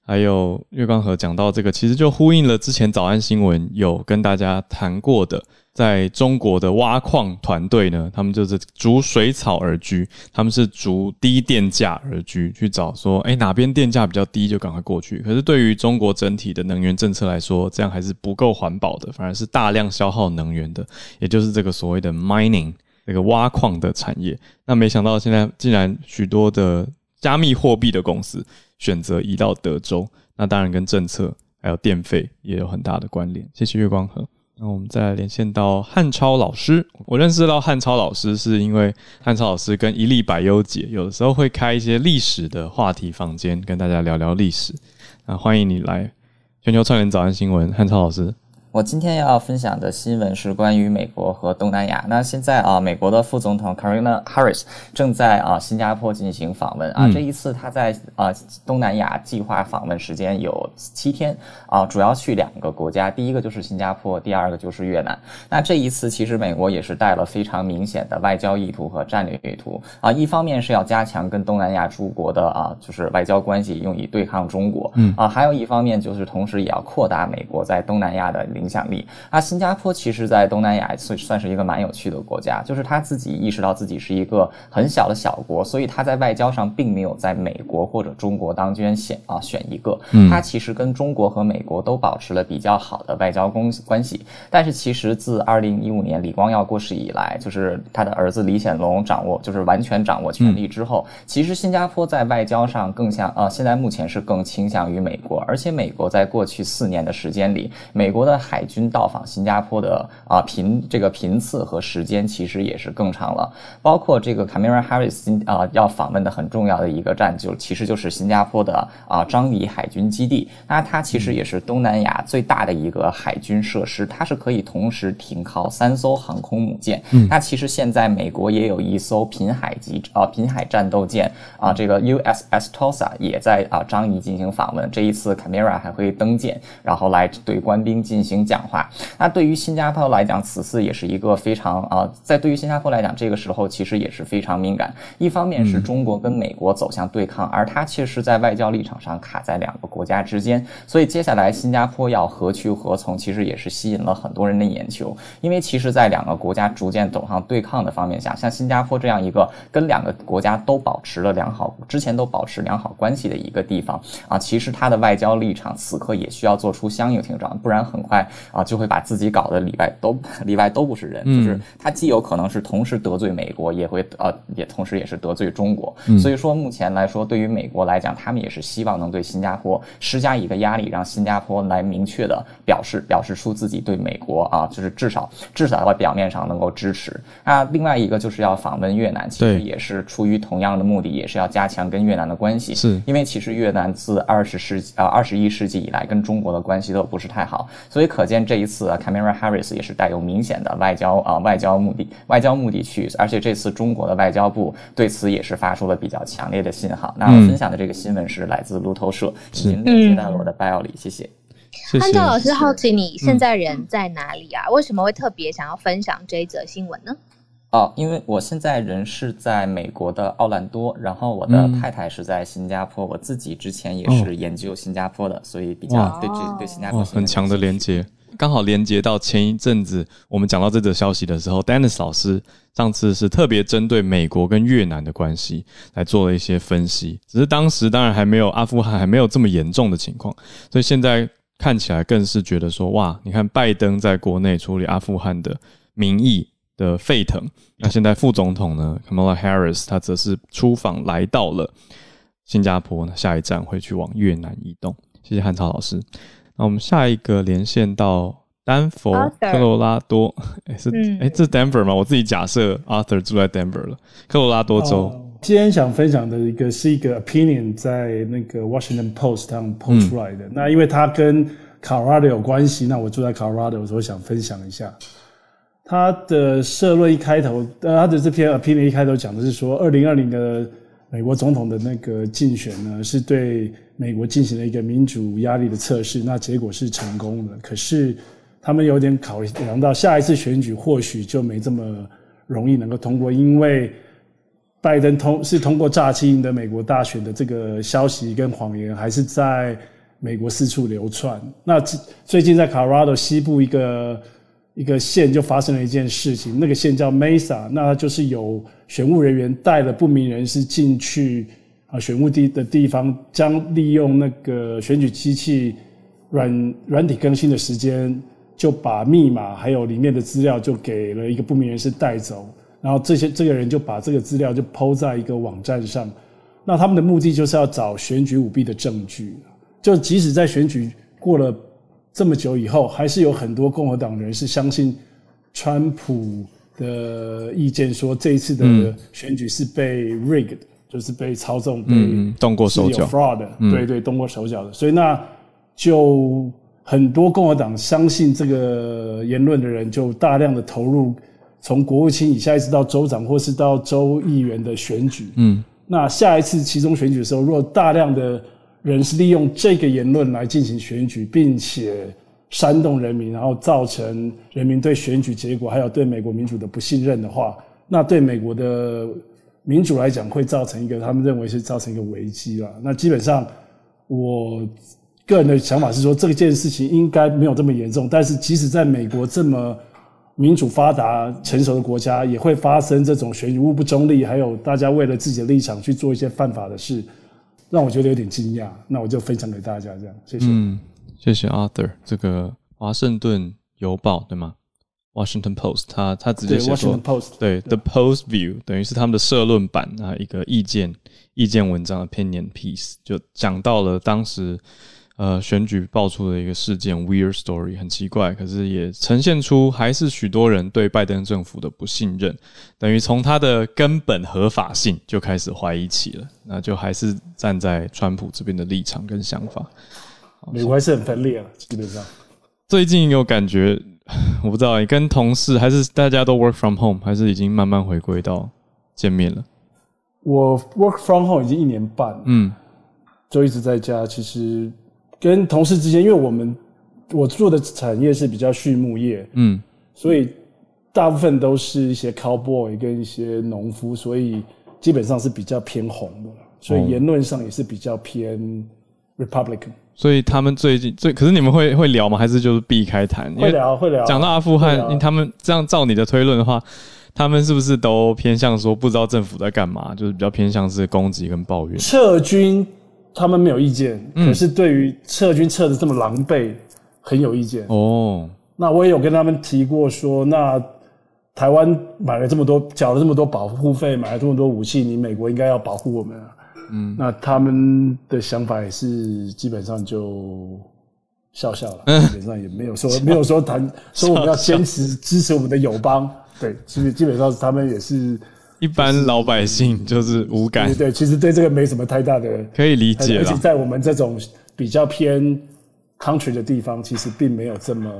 还有月光河讲到这个，其实就呼应了之前早安新闻有跟大家谈过的。在中国的挖矿团队呢，他们就是逐水草而居，他们是逐低电价而居，去找说，哎，哪边电价比较低就赶快过去。可是对于中国整体的能源政策来说，这样还是不够环保的，反而是大量消耗能源的，也就是这个所谓的 mining 这个挖矿的产业。那没想到现在竟然许多的加密货币的公司选择移到德州，那当然跟政策还有电费也有很大的关联。谢谢月光河。那我们再连线到汉超老师。我认识到汉超老师，是因为汉超老师跟一粒百优姐有的时候会开一些历史的话题房间，跟大家聊聊历史。那欢迎你来全球串联早安新闻，汉超老师。我今天要分享的新闻是关于美国和东南亚。那现在啊，美国的副总统 Karina Harris 正在啊新加坡进行访问啊。这一次他在啊东南亚计划访问时间有七天啊，主要去两个国家，第一个就是新加坡，第二个就是越南。那这一次其实美国也是带了非常明显的外交意图和战略意图啊。一方面是要加强跟东南亚诸国的啊就是外交关系，用以对抗中国。嗯啊，还有一方面就是同时也要扩大美国在东南亚的影响力。啊，新加坡其实，在东南亚算算是一个蛮有趣的国家，就是他自己意识到自己是一个很小的小国，所以他在外交上并没有在美国或者中国当中选啊选一个，他其实跟中国和美国都保持了比较好的外交关关系。但是其实自二零一五年李光耀过世以来，就是他的儿子李显龙掌握，就是完全掌握权力之后，其实新加坡在外交上更像啊，现在目前是更倾向于美国，而且美国在过去四年的时间里，美国的海军到访新加坡的啊频这个频次和时间其实也是更长了，包括这个 Kamala Harris 啊要访问的很重要的一个站就其实就是新加坡的啊樟宜海军基地，那它其实也是东南亚最大的一个海军设施，它是可以同时停靠三艘航空母舰。嗯，那其实现在美国也有一艘频海级啊频海战斗舰啊这个 USS Tulsa 也在啊樟宜进行访问，这一次 Kamala 还会登舰，然后来对官兵进行讲话。那对于新加坡来讲，此次也是一个非常啊，在对于新加坡来讲，这个时候其实也是非常敏感。一方面是中国跟美国走向对抗，而它其实在外交立场上卡在两个国家之间，所以接下来新加坡要何去何从，其实也是吸引了很多人的眼球。因为其实，在两个国家逐渐走向对抗的方面下，像新加坡这样一个跟两个国家都保持了良好，之前都保持良好关系的一个地方啊，其实它的外交立场此刻也需要做出相应调整，不然很快啊就会把自己搞得里外都里外都不是人，就是他既有可能是同时得罪美国，也会呃也同时也是得罪中国。所以说目前来说，对于美国来讲，他们也是希望能对新加坡施加一个压力，让新加坡来明确的表示表示出自己对美国啊，就是至少至少在表面上能够支持。那另外一个就是要访问越南，其实也是出于同样的目的，也是要加强跟越南的关系。是因为其实越南自二十世纪啊二十一世纪以来跟中国的关系都不是太好，所以可见这一次啊，Kamala Harris 也是带有明显的外交啊外交目的，外交目的去，而且这次中国的外交部对此也是发出了比较强烈的信号。那我分享的这个新闻是来自路透社，已经链接到了我的 bio 里，谢谢。安照老师，好奇你现在人在哪里啊？为什么会特别想要分享这一则新闻呢？哦，因为我现在人是在美国的奥兰多，然后我的太太是在新加坡，我自己之前也是研究新加坡的，所以比较对这对新加坡很强的连接。刚好连接到前一阵子我们讲到这则消息的时候，Dennis 老师上次是特别针对美国跟越南的关系来做了一些分析。只是当时当然还没有阿富汗还没有这么严重的情况，所以现在看起来更是觉得说哇，你看拜登在国内处理阿富汗的民意的沸腾，那现在副总统呢，Kamala Harris 他则是出访来到了新加坡呢，下一站会去往越南移动。谢谢汉超老师。那我们下一个连线到丹佛、科罗拉多，哎、欸、是哎、嗯欸，这是 Denver 吗？我自己假设 Arthur 住在 Denver 了，科罗拉多州。哦、今天想分享的一个是一个 opinion 在那个 Washington Post 上 post 出来的。嗯、那因为它跟 Colorado 有关系，那我住在 Colorado，所以我想分享一下。他的社论一开头，呃，他的这篇 opinion 一开头讲的是说，二零二零的美国总统的那个竞选呢，是对美国进行了一个民主压力的测试，那结果是成功的。可是他们有点考量到下一次选举或许就没这么容易能够通过，因为拜登通是通过诈欺赢得美国大选的这个消息跟谎言，还是在美国四处流窜。那最近在 Colorado 西部一个。一个县就发生了一件事情，那个县叫 Mesa，那就是有选务人员带了不明人士进去啊选务地的地方，将利用那个选举机器软软体更新的时间，就把密码还有里面的资料就给了一个不明人士带走，然后这些这个人就把这个资料就抛在一个网站上，那他们的目的就是要找选举舞弊的证据，就即使在选举过了。这么久以后，还是有很多共和党人是相信川普的意见，说这一次的选举是被 rigged，就是被操纵、被动过手脚、fraud，对对，动过手脚的。所以那就很多共和党相信这个言论的人，就大量的投入从国务卿以下一直到州长或是到州议员的选举。嗯，那下一次其中选举的时候，如果大量的人是利用这个言论来进行选举，并且煽动人民，然后造成人民对选举结果还有对美国民主的不信任的话，那对美国的民主来讲会造成一个他们认为是造成一个危机了。那基本上，我个人的想法是说，这件事情应该没有这么严重。但是，即使在美国这么民主发达、成熟的国家，也会发生这种选举物不中立，还有大家为了自己的立场去做一些犯法的事。让我觉得有点惊讶，那我就分享给大家，这样谢谢。嗯，谢谢 Arthur。这个华盛顿邮报对吗？Washington Post，他他直接写说，对 The Post View 等于是他们的社论版啊，一个意见意见文章的 opinion piece，就讲到了当时。呃，选举爆出的一个事件，weird story，很奇怪，可是也呈现出还是许多人对拜登政府的不信任，等于从他的根本合法性就开始怀疑起了，那就还是站在川普这边的立场跟想法。美国还是很分裂啊，基本上。最近有感觉，我不知道你跟同事还是大家都 work from home，还是已经慢慢回归到见面了？我 work from home 已经一年半，嗯，就一直在家，其实。跟同事之间，因为我们我做的产业是比较畜牧业，嗯，所以大部分都是一些 cowboy 跟一些农夫，所以基本上是比较偏红的，所以言论上也是比较偏 Republican。所以他们最近最，可是你们会会聊吗？还是就是避开谈？会聊会聊。讲到阿富汗，因为他们这样照你的推论的话，他们是不是都偏向说不知道政府在干嘛？就是比较偏向是攻击跟抱怨，撤军。他们没有意见，可是对于撤军撤的这么狼狈，很有意见。哦，那我也有跟他们提过说，那台湾买了这么多，缴了这么多保护费，买了这么多武器，你美国应该要保护我们啊。嗯，那他们的想法也是基本上就笑笑了，基本上也没有说没有说谈说我们要坚持支持我们的友邦。对，其实基本上他们也是。一般老百姓就是无感，对，对，其实对这个没什么太大的可以理解，而且在我们这种比较偏 country 的地方，其实并没有这么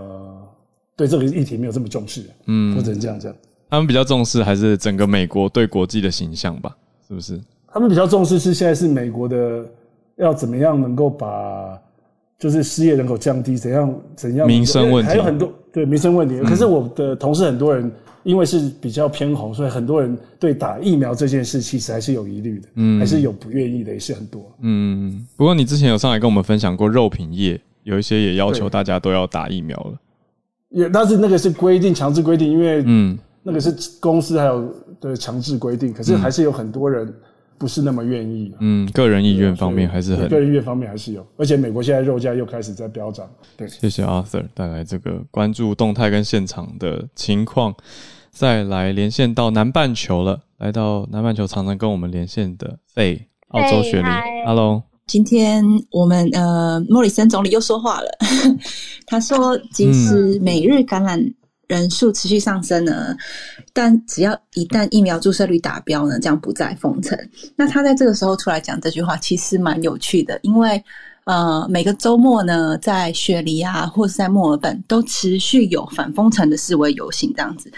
对这个议题没有这么重视，嗯，或者这样讲，他们比较重视还是整个美国对国际的形象吧？是不是？他们比较重视是现在是美国的要怎么样能够把就是失业人口降低，怎样怎样民生问题还有很多对民生问题，可是我的同事很多人。因为是比较偏红，所以很多人对打疫苗这件事其实还是有疑虑的，嗯，还是有不愿意的，也是很多。嗯，不过你之前有上来跟我们分享过，肉品业有一些也要求大家都要打疫苗了。也，但是那个是规定，强制规定，因为嗯，那个是公司还有的强制规定，可是还是有很多人不是那么愿意。嗯，个人意愿方面还是很，个人意愿方面还是有，而且美国现在肉价又开始在飙涨。对，谢谢 Arthur 带来这个关注动态跟现场的情况。再来连线到南半球了，来到南半球常常跟我们连线的费澳洲雪梨，Hello。今天我们呃，莫里森总理又说话了，他说，即使每日感染人数持续上升呢，但只要一旦疫苗注射率达标呢，将不再封城。那他在这个时候出来讲这句话，其实蛮有趣的，因为呃，每个周末呢，在雪梨啊，或是在墨尔本，都持续有反封城的示威游行这样子。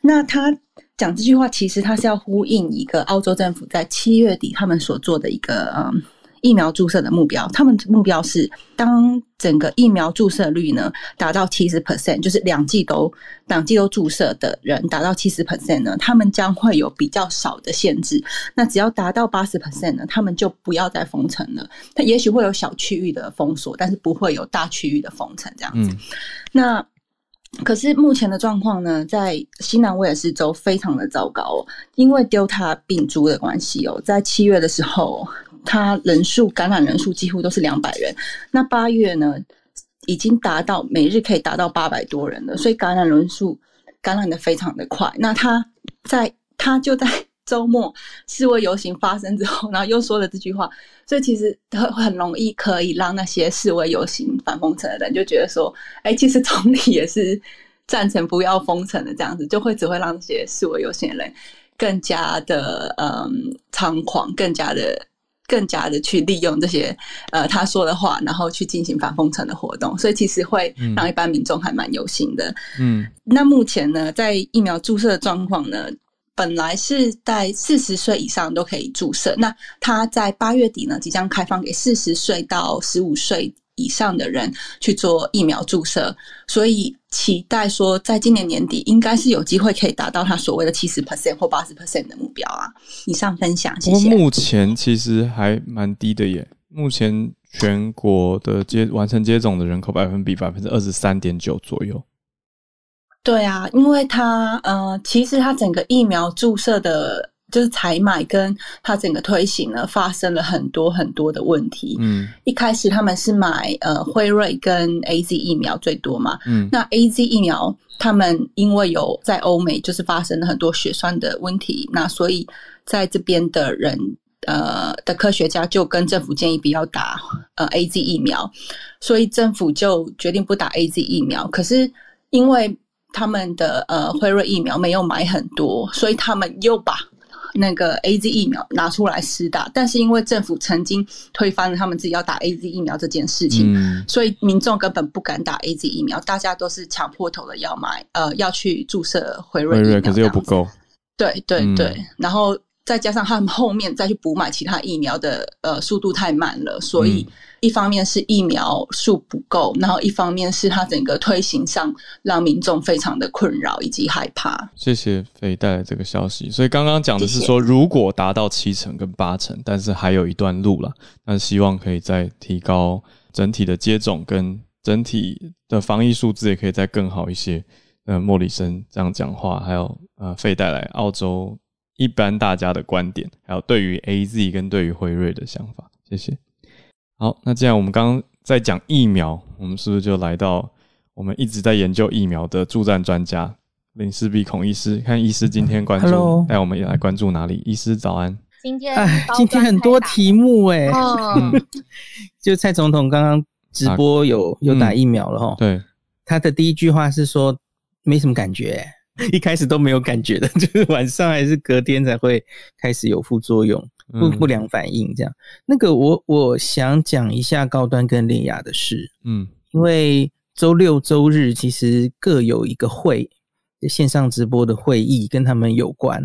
那他讲这句话，其实他是要呼应一个澳洲政府在七月底他们所做的一个嗯。疫苗注射的目标，他们目标是当整个疫苗注射率呢达到七十 percent，就是两剂都两剂都注射的人达到七十 percent 呢，他们将会有比较少的限制。那只要达到八十 percent 呢，他们就不要再封城了。它也许会有小区域的封锁，但是不会有大区域的封城这样子。嗯、那可是目前的状况呢，在西南威尔士州非常的糟糕哦，因为 Delta 病株的关系哦，在七月的时候。他人数感染人数几乎都是两百人，那八月呢，已经达到每日可以达到八百多人了，所以感染人数感染的非常的快。那他在他就在周末示威游行发生之后，然后又说了这句话，所以其实很很容易可以让那些示威游行反封城的人就觉得说，哎，其实总理也是赞成不要封城的，这样子就会只会让那些示威游行的人更加的嗯猖狂，更加的。更加的去利用这些呃他说的话，然后去进行反封城的活动，所以其实会让一般民众还蛮忧心的。嗯，那目前呢，在疫苗注射的状况呢，本来是在四十岁以上都可以注射，那他在八月底呢，即将开放给四十岁到十五岁以上的人去做疫苗注射，所以期待说，在今年年底应该是有机会可以达到他所谓的七十 percent 或八十 percent 的目标啊。以上分享，谢谢。目前其实还蛮低的耶，目前全国的接完成接种的人口百分比百分之二十三点九左右。对啊，因为他呃，其实他整个疫苗注射的。就是采买跟它整个推行呢，发生了很多很多的问题。嗯，一开始他们是买呃辉瑞跟 AZ 疫苗最多嘛。嗯，那 AZ 疫苗他们因为有在欧美就是发生了很多血栓的问题，那所以在这边的人呃的科学家就跟政府建议不要打呃 AZ 疫苗，所以政府就决定不打 AZ 疫苗。可是因为他们的呃辉瑞疫苗没有买很多，所以他们又把那个 AZ 疫苗拿出来施打，但是因为政府曾经推翻了他们自己要打 AZ 疫苗这件事情，嗯、所以民众根本不敢打 AZ 疫苗，大家都是抢破头的要买，呃，要去注射辉瑞疫苗，可是又不够。对对对，嗯、然后再加上他们后面再去补买其他疫苗的呃速度太慢了，所以。嗯一方面是疫苗数不够，然后一方面是它整个推行上让民众非常的困扰以及害怕。谢谢飞带来这个消息。所以刚刚讲的是说，如果达到七成跟八成，但是还有一段路了。那希望可以再提高整体的接种跟整体的防疫数字，也可以再更好一些。呃，莫里森这样讲话，还有呃，费带来澳洲一般大家的观点，还有对于 AZ 跟对于辉瑞的想法。谢谢。好，那既然我们刚刚在讲疫苗，我们是不是就来到我们一直在研究疫苗的助战专家林世璧孔医师？看医师今天关注，带我们也来关注哪里？医师早安。今天哎，今天很多题目哎，嗯、就蔡总统刚刚直播有、啊、有打疫苗了哈、嗯。对，他的第一句话是说没什么感觉，一开始都没有感觉的，就是晚上还是隔天才会开始有副作用。不不良反应这样，那个我我想讲一下高端跟联亚的事，嗯，因为周六周日其实各有一个会，线上直播的会议跟他们有关。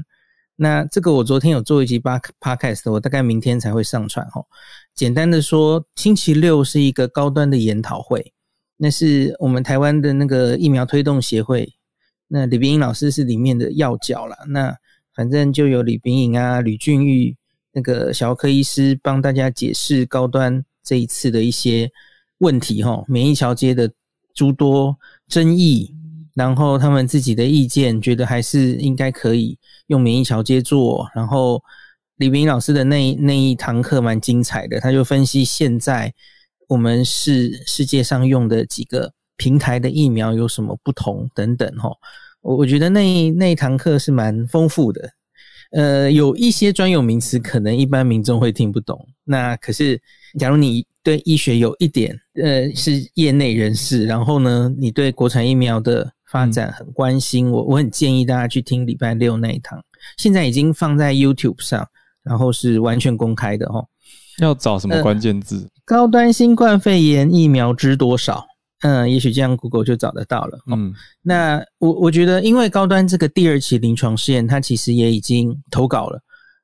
那这个我昨天有做一集八 podcast，我大概明天才会上传哦。简单的说，星期六是一个高端的研讨会，那是我们台湾的那个疫苗推动协会，那李冰英老师是里面的要角啦。那反正就有李冰英啊，吕俊裕。那个小儿科医师帮大家解释高端这一次的一些问题，哈，免疫桥接的诸多争议，然后他们自己的意见，觉得还是应该可以用免疫桥接做。然后李明老师的那那一堂课蛮精彩的，他就分析现在我们是世界上用的几个平台的疫苗有什么不同等等，哈，我我觉得那那一堂课是蛮丰富的。呃，有一些专有名词可能一般民众会听不懂。那可是，假如你对医学有一点呃是业内人士，然后呢，你对国产疫苗的发展很关心，嗯、我我很建议大家去听礼拜六那一堂。现在已经放在 YouTube 上，然后是完全公开的哦。要找什么关键字？呃，高端新冠肺炎疫苗知多少？嗯，也许这样 Google 就找得到了。嗯，那我我觉得，因为高端这个第二期临床试验，它其实也已经投稿了，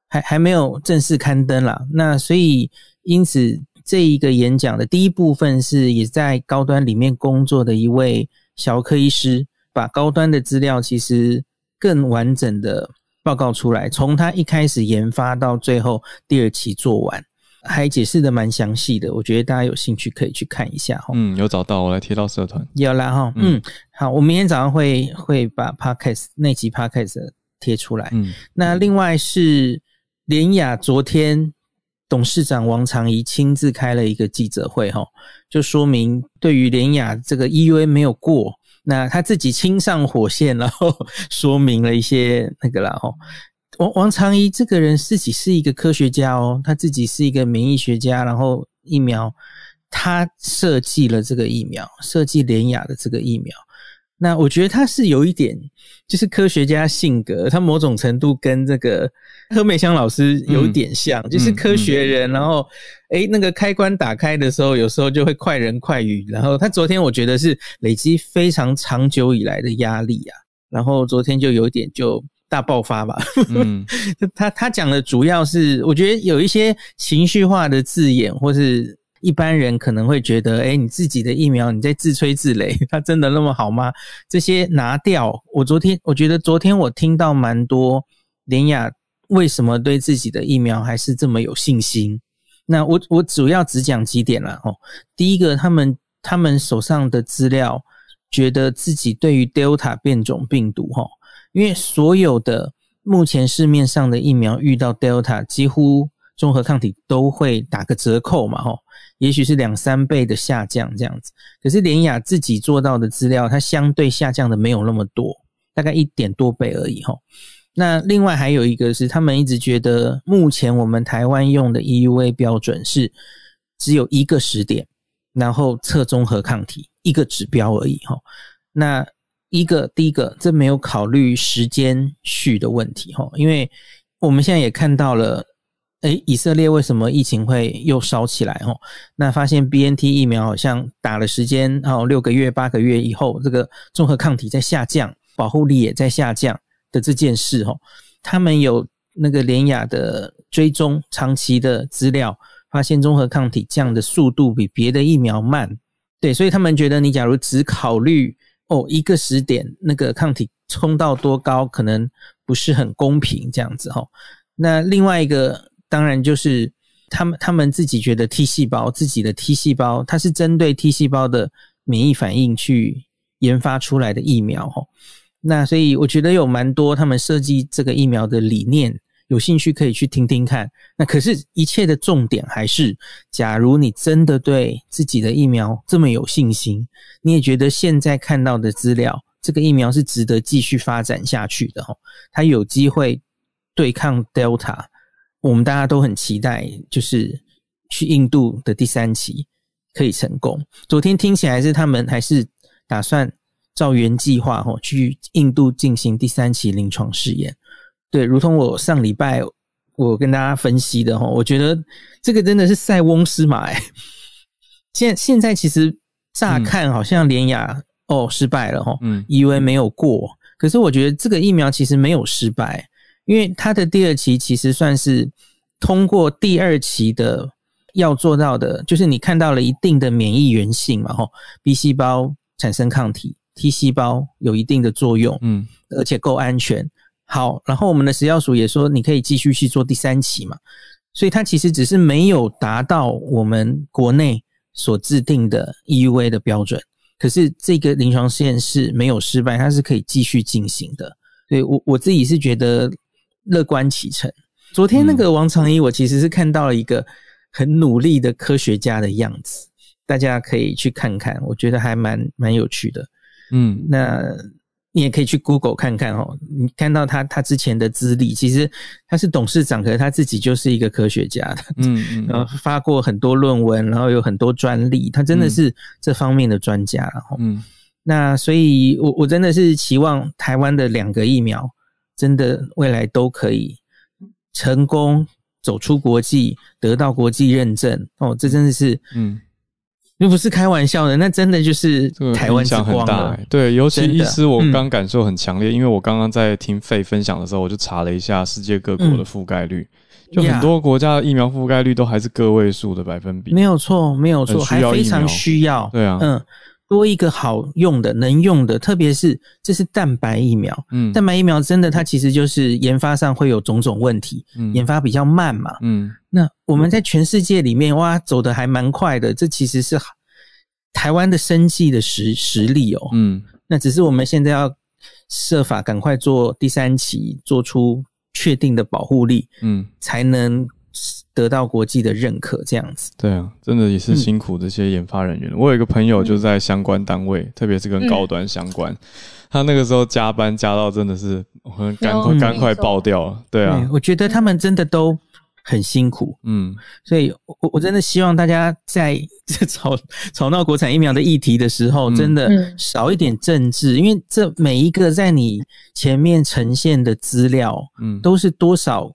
还还没有正式刊登啦。那所以，因此这一个演讲的第一部分是也在高端里面工作的一位小儿科医师，把高端的资料其实更完整的报告出来，从他一开始研发到最后第二期做完。还解释的蛮详细的，我觉得大家有兴趣可以去看一下哈。嗯，有找到，我来贴到社团。有啦哈，嗯，好，我明天早上会会把 podcast 那集 podcast 贴出来。嗯，那另外是联雅昨天董事长王长怡亲自开了一个记者会哈，就说明对于联雅这个 EUA 没有过，那他自己亲上火线，然后 说明了一些那个啦哈。王王长怡这个人自己是一个科学家哦，他自己是一个免疫学家，然后疫苗，他设计了这个疫苗，设计联雅的这个疫苗。那我觉得他是有一点，就是科学家性格，他某种程度跟这个何美香老师有点像，嗯、就是科学人。嗯嗯、然后，诶，那个开关打开的时候，有时候就会快人快语。然后他昨天我觉得是累积非常长久以来的压力啊，然后昨天就有点就。大爆发吧，嗯，他他讲的主要是，我觉得有一些情绪化的字眼，或是一般人可能会觉得，诶，你自己的疫苗你在自吹自擂，它真的那么好吗？这些拿掉。我昨天我觉得昨天我听到蛮多林雅为什么对自己的疫苗还是这么有信心？那我我主要只讲几点啦。哦。第一个，他们他们手上的资料，觉得自己对于 Delta 变种病毒，哈。因为所有的目前市面上的疫苗遇到 Delta，几乎中和抗体都会打个折扣嘛，吼，也许是两三倍的下降这样子。可是联雅自己做到的资料，它相对下降的没有那么多，大概一点多倍而已，吼。那另外还有一个是，他们一直觉得目前我们台湾用的 EUA 标准是只有一个时点，然后测中和抗体一个指标而已，吼。那一个，第一个，这没有考虑时间序的问题哈，因为我们现在也看到了，诶，以色列为什么疫情会又烧起来哈？那发现 BNT 疫苗好像打了时间哦，六个月、八个月以后，这个综合抗体在下降，保护力也在下降的这件事哈，他们有那个联雅的追踪长期的资料，发现综合抗体降的速度比别的疫苗慢，对，所以他们觉得你假如只考虑。哦，一个时点那个抗体冲到多高，可能不是很公平这样子哈。那另外一个当然就是他们他们自己觉得 T 细胞自己的 T 细胞，它是针对 T 细胞的免疫反应去研发出来的疫苗哈。那所以我觉得有蛮多他们设计这个疫苗的理念。有兴趣可以去听听看。那可是，一切的重点还是，假如你真的对自己的疫苗这么有信心，你也觉得现在看到的资料，这个疫苗是值得继续发展下去的哦。它有机会对抗 Delta，我们大家都很期待，就是去印度的第三期可以成功。昨天听起来是他们还是打算照原计划哈，去印度进行第三期临床试验。对，如同我上礼拜我跟大家分析的哈，我觉得这个真的是塞翁失马哎。现现在其实乍看好像联雅、嗯、哦失败了哈，嗯，以为没有过，可是我觉得这个疫苗其实没有失败，因为它的第二期其实算是通过第二期的要做到的，就是你看到了一定的免疫原性嘛哈，B 细胞产生抗体，T 细胞有一定的作用，嗯，而且够安全。好，然后我们的食药署也说，你可以继续去做第三期嘛，所以它其实只是没有达到我们国内所制定的 EUA 的标准，可是这个临床试验是没有失败，它是可以继续进行的。所以我我自己是觉得乐观其成。昨天那个王长一，我其实是看到了一个很努力的科学家的样子，大家可以去看看，我觉得还蛮蛮有趣的。嗯，那。你也可以去 Google 看看哦。你看到他他之前的资历，其实他是董事长，可是他自己就是一个科学家的，嗯嗯，然后发过很多论文，然后有很多专利，他真的是这方面的专家。嗯，那所以我我真的是期望台湾的两个疫苗，真的未来都可以成功走出国际，得到国际认证。哦，这真的是，嗯。那不是开玩笑的，那真的就是台湾之光很大欸。对，尤其医师，我刚感受很强烈，嗯、因为我刚刚在听费分享的时候，我就查了一下世界各国的覆盖率，嗯、就很多国家的疫苗覆盖率都还是个位数的百分比。没有错，没有错，还非常需要。对啊，嗯，多一个好用的、能用的，特别是这是蛋白疫苗。嗯，蛋白疫苗真的，它其实就是研发上会有种种问题，嗯，研发比较慢嘛。嗯。那我们在全世界里面，哇，走的还蛮快的。这其实是台湾的生计的实实力哦。嗯，那只是我们现在要设法赶快做第三期，做出确定的保护力，嗯，才能得到国际的认可。这样子，对啊，真的也是辛苦这些研发人员。嗯、我有一个朋友就在相关单位，嗯、特别是跟高端相关，嗯、他那个时候加班加到真的是很赶快赶快爆掉了。对啊，我觉得他们真的都。很辛苦，嗯，所以我我真的希望大家在 这吵吵闹国产疫苗的议题的时候，真的少一点政治，因为这每一个在你前面呈现的资料，嗯，都是多少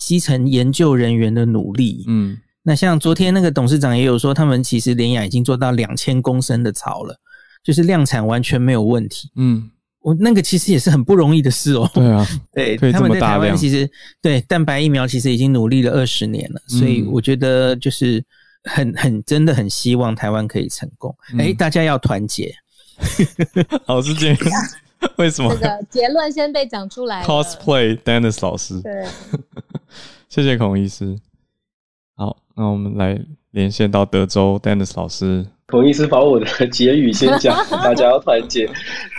基层研究人员的努力，嗯，那像昨天那个董事长也有说，他们其实联雅已经做到两千公升的槽了，就是量产完全没有问题，嗯。我那个其实也是很不容易的事哦。对啊，对，他们在台湾其实对蛋白疫苗其实已经努力了二十年了，所以我觉得就是很很真的很希望台湾可以成功。哎，大家要团结。老师建议，为什么？这个结论先被讲出来。Cosplay Dennis 老师，对，谢谢孔医师。好，那我们来连线到德州，Dennis 老师。孔医师把我的结语先讲，大家要团结，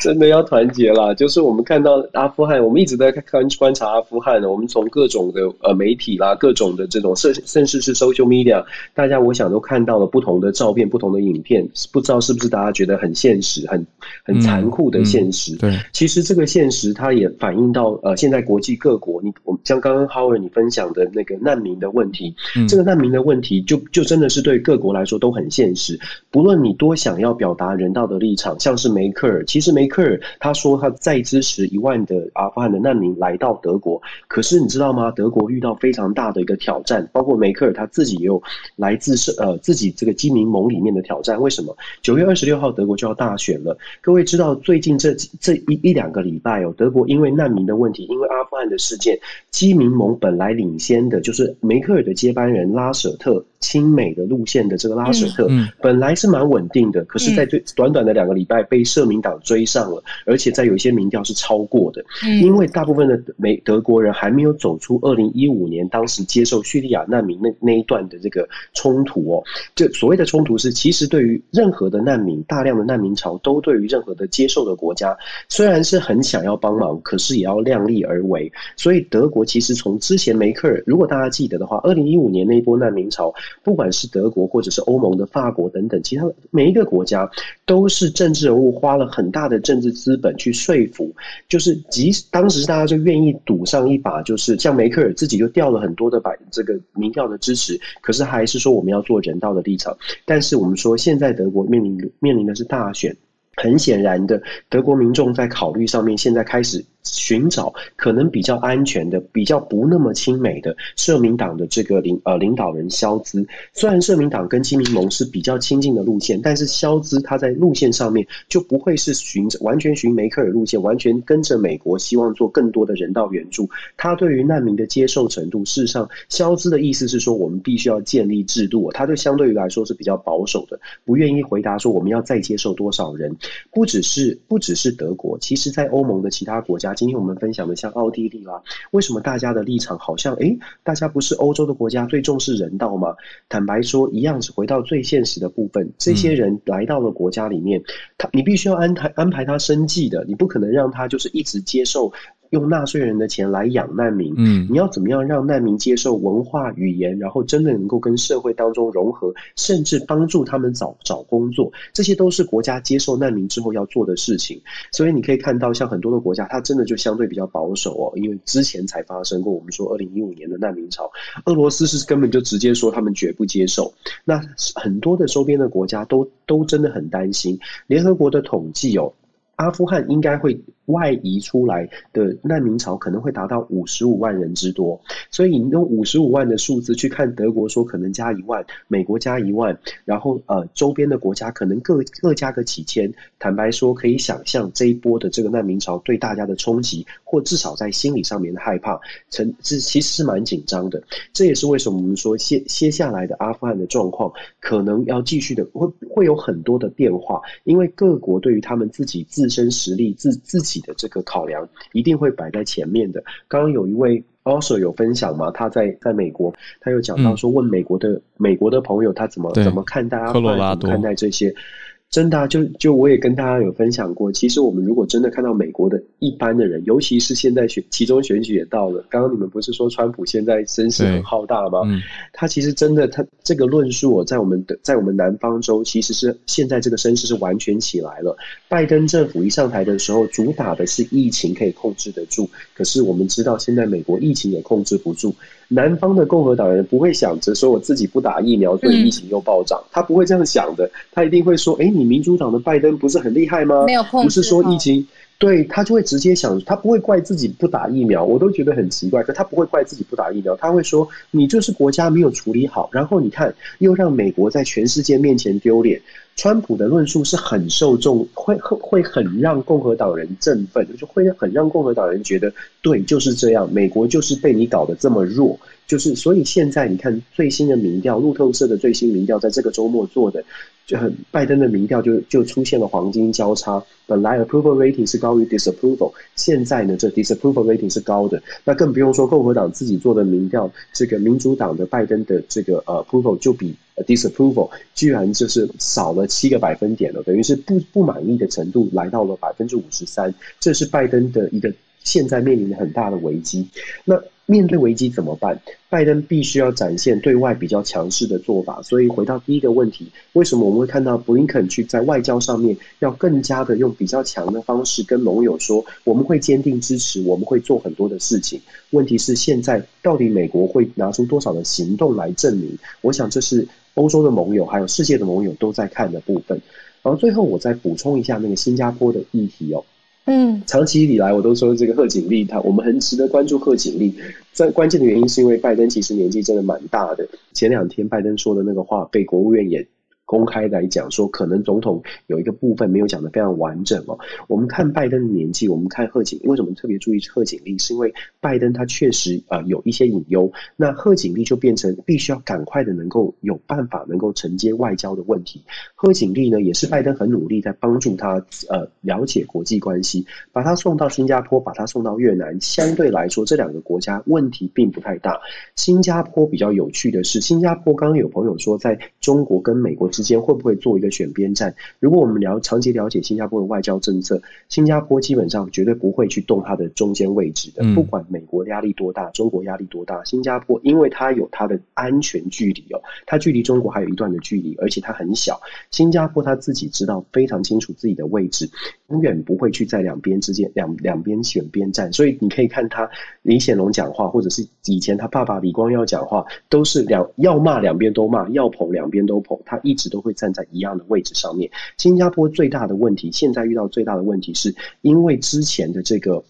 真的要团结啦。就是我们看到阿富汗，我们一直在看观察阿富汗，我们从各种的呃媒体啦，各种的这种甚甚至是 social media，大家我想都看到了不同的照片、不同的影片，不知道是不是大家觉得很现实、很很残酷的现实？对，其实这个现实它也反映到呃现在国际各国，你我们像刚刚 Howard 你分享的那个难民的问题，这个难民的问题就就真的是对各国来说都很现实。不无论你多想要表达人道的立场，像是梅克尔，其实梅克尔他说他再支持一万的阿富汗的难民来到德国，可是你知道吗？德国遇到非常大的一个挑战，包括梅克尔他自己也有来自是呃自己这个基民盟里面的挑战。为什么？九月二十六号德国就要大选了，各位知道最近这这一一两个礼拜哦，德国因为难民的问题，因为阿富汗的事件，基民盟本来领先的就是梅克尔的接班人拉舍特。亲美的路线的这个拉舍特，嗯嗯、本来是蛮稳定的，可是，在最短短的两个礼拜被社民党追上了，嗯、而且在有一些民调是超过的。嗯、因为大部分的美德国人还没有走出二零一五年当时接受叙利亚难民那那一段的这个冲突哦。就所谓的冲突是，其实对于任何的难民，大量的难民潮都对于任何的接受的国家，虽然是很想要帮忙，可是也要量力而为。所以德国其实从之前梅克尔，如果大家记得的话，二零一五年那一波难民潮。不管是德国或者是欧盟的法国等等，其他每一个国家都是政治人物花了很大的政治资本去说服，就是即使当时大家就愿意赌上一把，就是像梅克尔自己就掉了很多的百这个民调的支持，可是还是说我们要做人道的立场。但是我们说现在德国面临面临的是大选，很显然的，德国民众在考虑上面现在开始。寻找可能比较安全的、比较不那么亲美的社民党的这个领呃领导人肖兹。虽然社民党跟基民盟是比较亲近的路线，但是肖兹他在路线上面就不会是循完全循梅克尔路线，完全跟着美国，希望做更多的人道援助。他对于难民的接受程度，事实上，肖兹的意思是说，我们必须要建立制度。他就相对于来说是比较保守的，不愿意回答说我们要再接受多少人。不只是不只是德国，其实在欧盟的其他国家。今天我们分享的像奥地利啦，为什么大家的立场好像诶，大家不是欧洲的国家最重视人道吗？坦白说，一样是回到最现实的部分。这些人来到了国家里面，他你必须要安排安排他生计的，你不可能让他就是一直接受。用纳税人的钱来养难民，嗯，你要怎么样让难民接受文化语言，然后真的能够跟社会当中融合，甚至帮助他们找找工作，这些都是国家接受难民之后要做的事情。所以你可以看到，像很多的国家，它真的就相对比较保守哦，因为之前才发生过，我们说二零一五年的难民潮，俄罗斯是根本就直接说他们绝不接受。那很多的周边的国家都都真的很担心。联合国的统计哦，阿富汗应该会。外移出来的难民潮可能会达到五十五万人之多，所以你用五十五万的数字去看德国说可能加一万，美国加一万，然后呃周边的国家可能各各加个几千，坦白说可以想象这一波的这个难民潮对大家的冲击，或至少在心理上面的害怕，成是其实是蛮紧张的。这也是为什么我们说接接下来的阿富汗的状况可能要继续的会会有很多的变化，因为各国对于他们自己自身实力自自己。的这个考量一定会摆在前面的。刚刚有一位 also 有分享嘛，他在在美国，他有讲到说，问美国的、嗯、美国的朋友，他怎么怎么看待阿富汗，怎么看待这些。真的啊，就就我也跟大家有分享过，其实我们如果真的看到美国的一般的人，尤其是现在选其中选举也到了，刚刚你们不是说川普现在声势很浩大吗？嗯，他其实真的，他这个论述哦，在我们的在我们南方州，其实是现在这个声势是完全起来了。拜登政府一上台的时候，主打的是疫情可以控制得住，可是我们知道现在美国疫情也控制不住。南方的共和党人不会想着说我自己不打疫苗，所以疫情又暴涨，他不会这样想的，他一定会说，哎，你民主党的拜登不是很厉害吗？没有控制，不是说疫情。对，他就会直接想，他不会怪自己不打疫苗，我都觉得很奇怪。可他不会怪自己不打疫苗，他会说，你就是国家没有处理好，然后你看又让美国在全世界面前丢脸。川普的论述是很受众，会会会很让共和党人振奋，就会很让共和党人觉得对，就是这样，美国就是被你搞得这么弱。就是，所以现在你看最新的民调，路透社的最新民调，在这个周末做的，就很拜登的民调就就出现了黄金交叉。本来 approval rating 是高于 disapproval，现在呢，这 disapproval rating 是高的。那更不用说共和党自己做的民调，这个民主党的拜登的这个呃 approval 就比 disapproval 居然就是少了七个百分点了，等于是不不满意的程度来到了百分之五十三。这是拜登的一个现在面临的很大的危机。那面对危机怎么办？拜登必须要展现对外比较强势的做法。所以回到第一个问题，为什么我们会看到布林肯去在外交上面要更加的用比较强的方式跟盟友说，我们会坚定支持，我们会做很多的事情。问题是现在到底美国会拿出多少的行动来证明？我想这是欧洲的盟友还有世界的盟友都在看的部分。然后最后我再补充一下那个新加坡的议题哦。嗯，长期以来我都说这个贺锦丽，他我们很值得关注贺锦丽。在关键的原因是因为拜登其实年纪真的蛮大的。前两天拜登说的那个话被国务院也。公开来讲说，可能总统有一个部分没有讲得非常完整哦。我们看拜登的年纪，我们看贺锦，为什么特别注意贺锦丽？是因为拜登他确实呃有一些隐忧，那贺锦丽就变成必须要赶快的能够有办法能够承接外交的问题。贺锦丽呢，也是拜登很努力在帮助他呃了解国际关系，把他送到新加坡，把他送到越南。相对来说，这两个国家问题并不太大。新加坡比较有趣的是，新加坡刚刚有朋友说，在中国跟美国之之间会不会做一个选边站？如果我们了长期了解新加坡的外交政策，新加坡基本上绝对不会去动它的中间位置的。不管美国压力多大，中国压力多大，新加坡因为它有它的安全距离哦，它距离中国还有一段的距离，而且它很小。新加坡他自己知道非常清楚自己的位置，永远不会去在两边之间两两边选边站。所以你可以看他李显龙讲话，或者是以前他爸爸李光耀讲话，都是两要骂两边都骂，要捧两边都捧，他一直。都会站在一样的位置上面。新加坡最大的问题，现在遇到最大的问题，是因为之前的这个。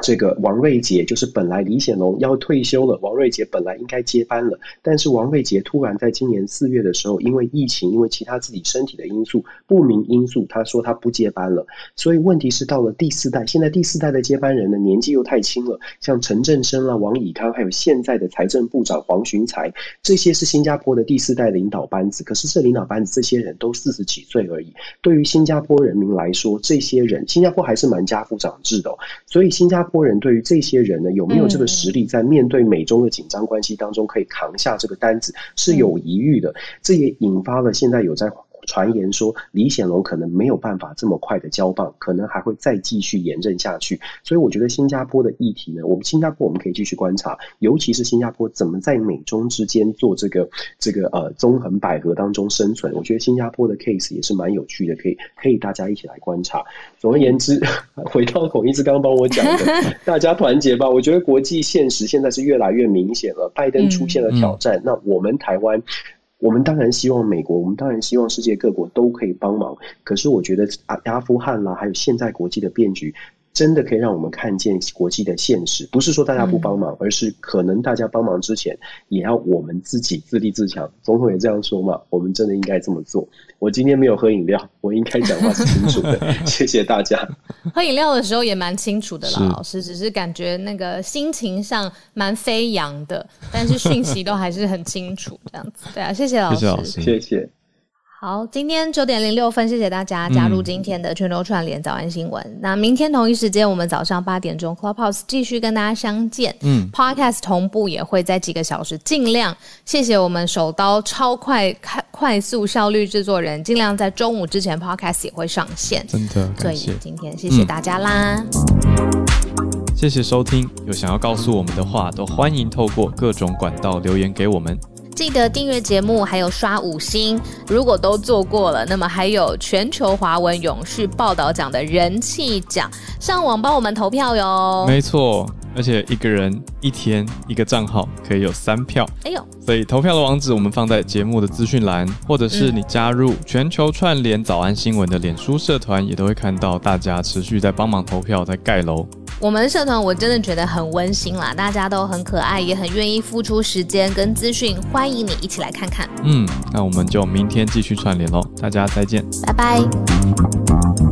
这个王瑞杰就是本来李显龙要退休了，王瑞杰本来应该接班了，但是王瑞杰突然在今年四月的时候，因为疫情，因为其他自己身体的因素，不明因素，他说他不接班了。所以问题是到了第四代，现在第四代的接班人呢，年纪又太轻了，像陈振声啦、王以康，还有现在的财政部长黄循财，这些是新加坡的第四代领导班子。可是这领导班子这些人都四十几岁而已，对于新加坡人民来说，这些人新加坡还是蛮家父长制的哦，所以新加坡坡。波人对于这些人呢，有没有这个实力，在面对美中的紧张关系当中，可以扛下这个单子，是有疑虑的。这也引发了现在有在传言说李显龙可能没有办法这么快的交棒，可能还会再继续延任下去。所以我觉得新加坡的议题呢，我们新加坡我们可以继续观察，尤其是新加坡怎么在美中之间做这个这个呃纵横捭阖当中生存。我觉得新加坡的 case 也是蛮有趣的，可以可以大家一起来观察。总而言之，回到孔医师刚刚帮我讲的，大家团结吧。我觉得国际现实现在是越来越明显了，拜登出现了挑战，嗯、那我们台湾。我们当然希望美国，我们当然希望世界各国都可以帮忙。可是我觉得阿阿富汗啦，还有现在国际的变局。真的可以让我们看见国际的现实，不是说大家不帮忙，嗯、而是可能大家帮忙之前，也要我们自己自立自强。总统也这样说嘛，我们真的应该这么做。我今天没有喝饮料，我应该讲话是清楚的。谢谢大家。喝饮料的时候也蛮清楚的啦，老师，只是感觉那个心情上蛮飞扬的，但是讯息都还是很清楚，这样子。对啊，谢谢老师，谢谢老师，谢谢。好，今天九点零六分，谢谢大家加入今天的全球串联早安新闻。嗯、那明天同一时间，我们早上八点钟 Clubhouse 继续跟大家相见。嗯，Podcast 同步也会在几个小时，尽量谢谢我们手刀超快、快快速效率制作人，尽量在中午之前 Podcast 也会上线。真的，所以今天谢谢大家啦，嗯、谢谢收听。有想要告诉我们的话，都欢迎透过各种管道留言给我们。记得订阅节目，还有刷五星。如果都做过了，那么还有全球华文永续报道奖的人气奖，上网帮我们投票哟。没错，而且一个人一天一个账号可以有三票。哎呦，所以投票的网址我们放在节目的资讯栏，或者是你加入全球串联早安新闻的脸书社团，也都会看到大家持续在帮忙投票，在盖楼。我们的社团我真的觉得很温馨啦，大家都很可爱，也很愿意付出时间跟资讯，欢迎你一起来看看。嗯，那我们就明天继续串联喽，大家再见，拜拜。